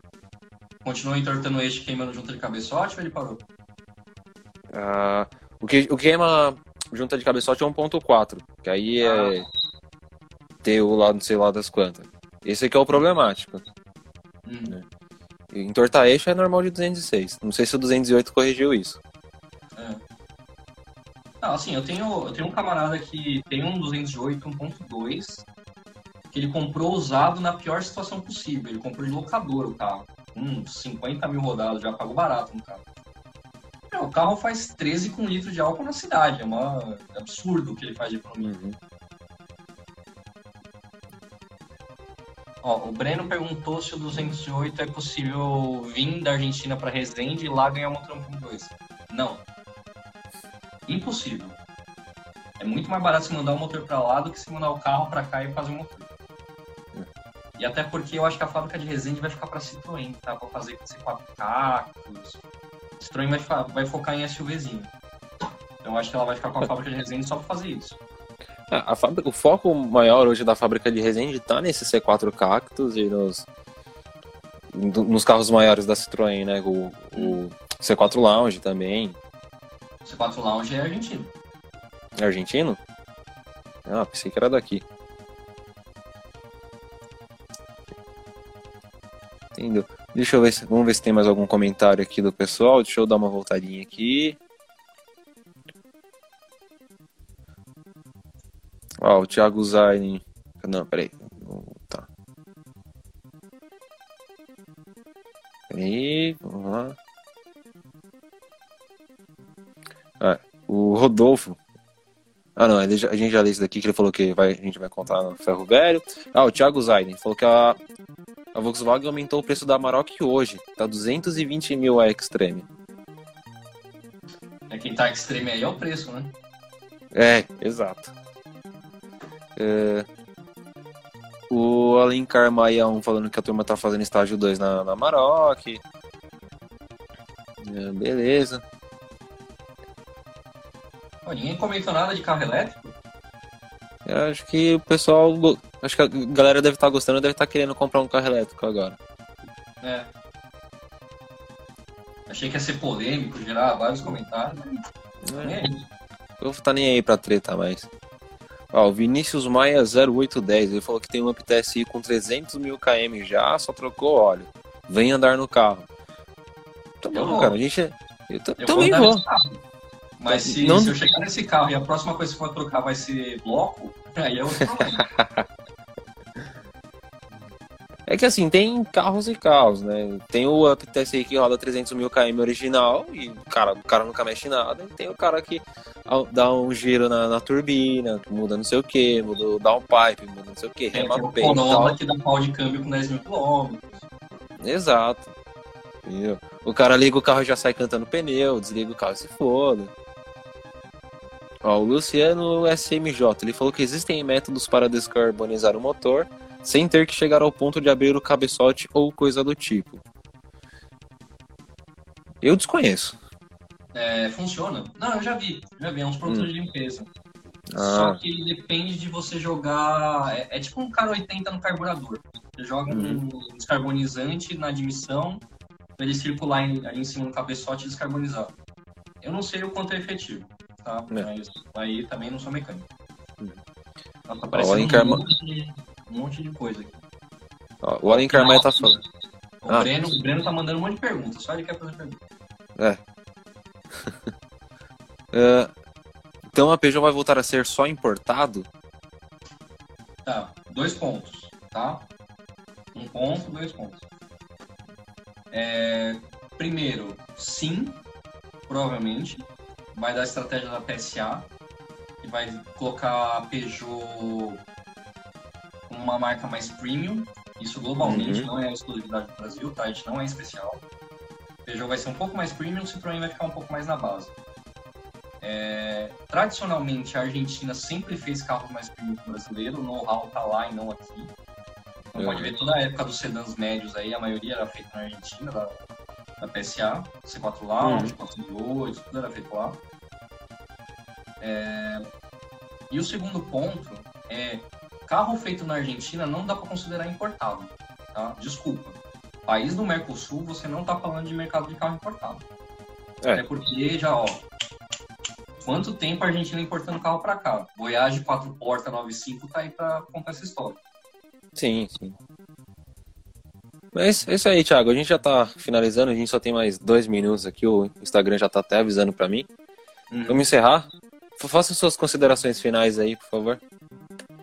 Speaker 3: Continuou entortando o eixo queimando junta de cabeçote ou ele parou?
Speaker 2: Ah, o que o que queima junta de cabeçote é 1.4, que aí é ter o lado não sei lá das quantas. Esse aqui é o problemático.
Speaker 3: Hum,
Speaker 2: E Entortar eixo é normal de 206. Não sei se o 208 corrigiu isso.
Speaker 3: Não, assim, eu tenho, eu tenho um camarada que tem um 208 1.2 que ele comprou usado na pior situação possível. Ele comprou de locador o carro. Uns 50 mil rodados, já pagou barato no carro. Meu, o carro faz 13 com litro de álcool na cidade. É, uma, é absurdo o que ele faz de economia.
Speaker 2: Uhum.
Speaker 3: Ó, o Breno perguntou se o 208 é possível vir da Argentina para Resende e lá ganhar um motor 1.2. Não. Impossível. É muito mais barato se mandar o motor para lá do que se mandar o carro para cá e fazer o motor. E até porque eu acho que a fábrica de Resende vai ficar para Citroën, tá? Pra fazer com C4 Cactus. Citroën vai, vai focar em SUVzinho. Então eu acho que ela vai ficar com a fábrica de Resende só pra fazer isso.
Speaker 2: A, a fábrica, o foco maior hoje da fábrica de Resende tá nesse C4 Cactus e nos, nos carros maiores da Citroën, né? O, o C4 Lounge também.
Speaker 3: O C4 Lounge é argentino.
Speaker 2: É argentino? Ah, pensei que era daqui. Entendeu? Deixa eu ver se, vamos ver se tem mais algum comentário aqui do pessoal. Deixa eu dar uma voltadinha aqui. Ó, o Thiago Zainin. Não, peraí. Tá. Peraí, vamos lá. O Rodolfo. Ah, não, ele a gente já leu isso daqui que ele falou que vai, a gente vai contar no Ferro Velho. Ah, o Thiago Zaiden falou que a, a Volkswagen aumentou o preço da Amarok hoje. Tá 220 mil a Extreme.
Speaker 3: É quem tá extreme aí é o preço, né?
Speaker 2: É, exato. É, o Alencar Maião falando que a turma tá fazendo estágio 2 na, na Amarok. É, beleza.
Speaker 3: Pô, ninguém comentou nada de carro elétrico.
Speaker 2: Eu acho que o pessoal. Acho que a galera deve estar gostando, deve estar querendo comprar um carro elétrico agora.
Speaker 3: É. Achei que ia ser polêmico, gerar vários comentários. mas
Speaker 2: É.
Speaker 3: nem aí.
Speaker 2: Eu vou estar nem aí pra treta mais. Ó, o Vinícius Maia 0810, ele falou que tem um Up TSI com 300 mil km já, só trocou óleo. Vem andar no carro. Tá
Speaker 3: Eu
Speaker 2: bom, cara, a gente. Eu, t-
Speaker 3: Eu
Speaker 2: também vou.
Speaker 3: Mas se,
Speaker 2: Não-
Speaker 3: se eu chegar nesse carro e a próxima coisa que for trocar vai ser bloco, aí é outro problema.
Speaker 2: É que assim, tem carros e carros, né? Tem o Up TSI que roda 300 mil km original e o cara, o cara nunca mexe em nada. E tem o cara que dá um giro na, na turbina, muda não sei o que, muda o downpipe, muda não sei o que,
Speaker 3: Tem
Speaker 2: rema
Speaker 3: aqui o que dá pau de câmbio com 10 mil quilômetros.
Speaker 2: Exato. Entendeu? O cara liga o carro e já sai cantando pneu, desliga o carro e se foda. Ó, o Luciano SMJ, ele falou que existem métodos para descarbonizar o motor sem ter que chegar ao ponto de abrir o cabeçote ou coisa do tipo. Eu desconheço.
Speaker 3: É, funciona? Não, eu já vi. Já vi, é uns produtos de limpeza.
Speaker 2: Ah.
Speaker 3: Só que depende de você jogar. É, é tipo um cara 80 no carburador. Você joga um descarbonizante na admissão pra ele circular em- ali em cima do cabeçote e descarbonizar. Eu não sei o quanto é efetivo, tá?
Speaker 2: É.
Speaker 3: Mas aí também não sou mecânico.
Speaker 2: Hum.
Speaker 3: Nossa, tá aparecendo
Speaker 2: o Encarma-
Speaker 3: um, monte de, um monte de coisa aqui.
Speaker 2: Ó, o Alencar Maia tá falando.
Speaker 3: O,
Speaker 2: Ah.
Speaker 3: Breno, o Breno tá mandando um monte de perguntas, só ele quer fazer pergunta.
Speaker 2: É, então a Peugeot vai voltar a ser só importado?
Speaker 3: Tá, dois pontos, tá? Um ponto, dois pontos. É, primeiro, sim, provavelmente, vai dar a estratégia da PSA, que vai colocar a Peugeot como uma marca mais premium, isso globalmente,
Speaker 2: Uhum.
Speaker 3: não é exclusividade do Brasil, tá? A gente não é especial. Peugeot vai ser um pouco mais premium, Citroën vai ficar um pouco mais na base. É, tradicionalmente, a Argentina sempre fez carros mais premium que o brasileiro, o know-how tá lá e não aqui. Então,
Speaker 2: Uhum.
Speaker 3: pode ver toda a época dos sedãs médios aí, a maioria era feita na Argentina, da, da PSA, C4 Lounge, 408, tudo era feito lá. É, e o segundo ponto é, carro feito na Argentina não dá para considerar importado, tá? Desculpa. País do Mercosul, você não tá falando de mercado de carro importado.
Speaker 2: É.
Speaker 3: Até porque já, ó, quanto tempo a Argentina importando carro para cá? Voyage 4 porta 95 tá aí para contar essa história.
Speaker 2: Sim, sim. Mas é isso aí, Thiago. A gente já tá finalizando, a gente só tem mais dois minutos aqui. O Instagram já tá até avisando pra mim. Vamos encerrar? Fa- Faça suas considerações finais aí, por favor.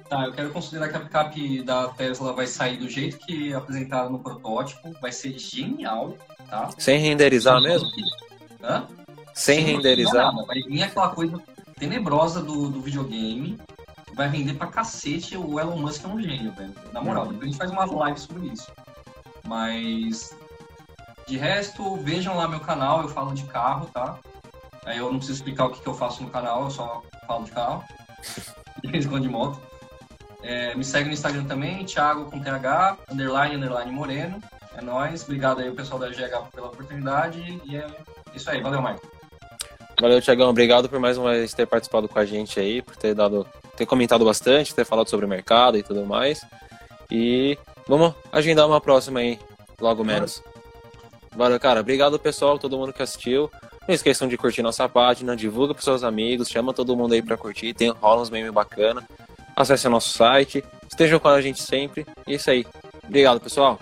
Speaker 3: Tá, eu quero considerar que a picape da Tesla vai sair do jeito que apresentaram no protótipo, vai ser genial, tá?
Speaker 2: Sem renderizar mesmo?
Speaker 3: Hã?
Speaker 2: Sem renderizar?
Speaker 3: nada. Vai vir aquela coisa tenebrosa do, do videogame, vai vender pra cacete. O Elon Musk é um gênio, velho. Na moral, depois a gente faz uma live sobre isso. Mas, de resto, vejam lá meu canal, eu falo de carro, tá? Aí eu não preciso explicar o que, que eu faço no canal, eu só falo de carro. De vez em quando de moto. É, me segue no Instagram também, Thiago com TH, underline, underline Moreno. É nóis. Obrigado aí, o pessoal da GH, pela oportunidade. E é isso aí. Valeu, Michael.
Speaker 2: Valeu, Tiagão. Obrigado por mais uma vez ter participado com a gente aí, por ter dado, ter comentado bastante, ter falado sobre o mercado e tudo mais. E vamos agendar uma próxima aí, logo menos. Valeu, cara. Obrigado, pessoal, todo mundo que assistiu. Não esqueçam de curtir nossa página, divulga para seus amigos, chama todo mundo aí para curtir, tem rola uns memes bacana. Acesse nosso site, estejam com a gente sempre. E é isso aí. Obrigado, pessoal.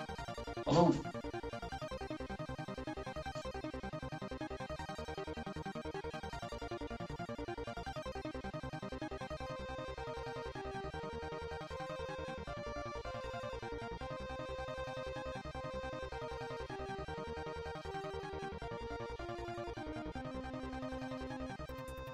Speaker 3: Falou!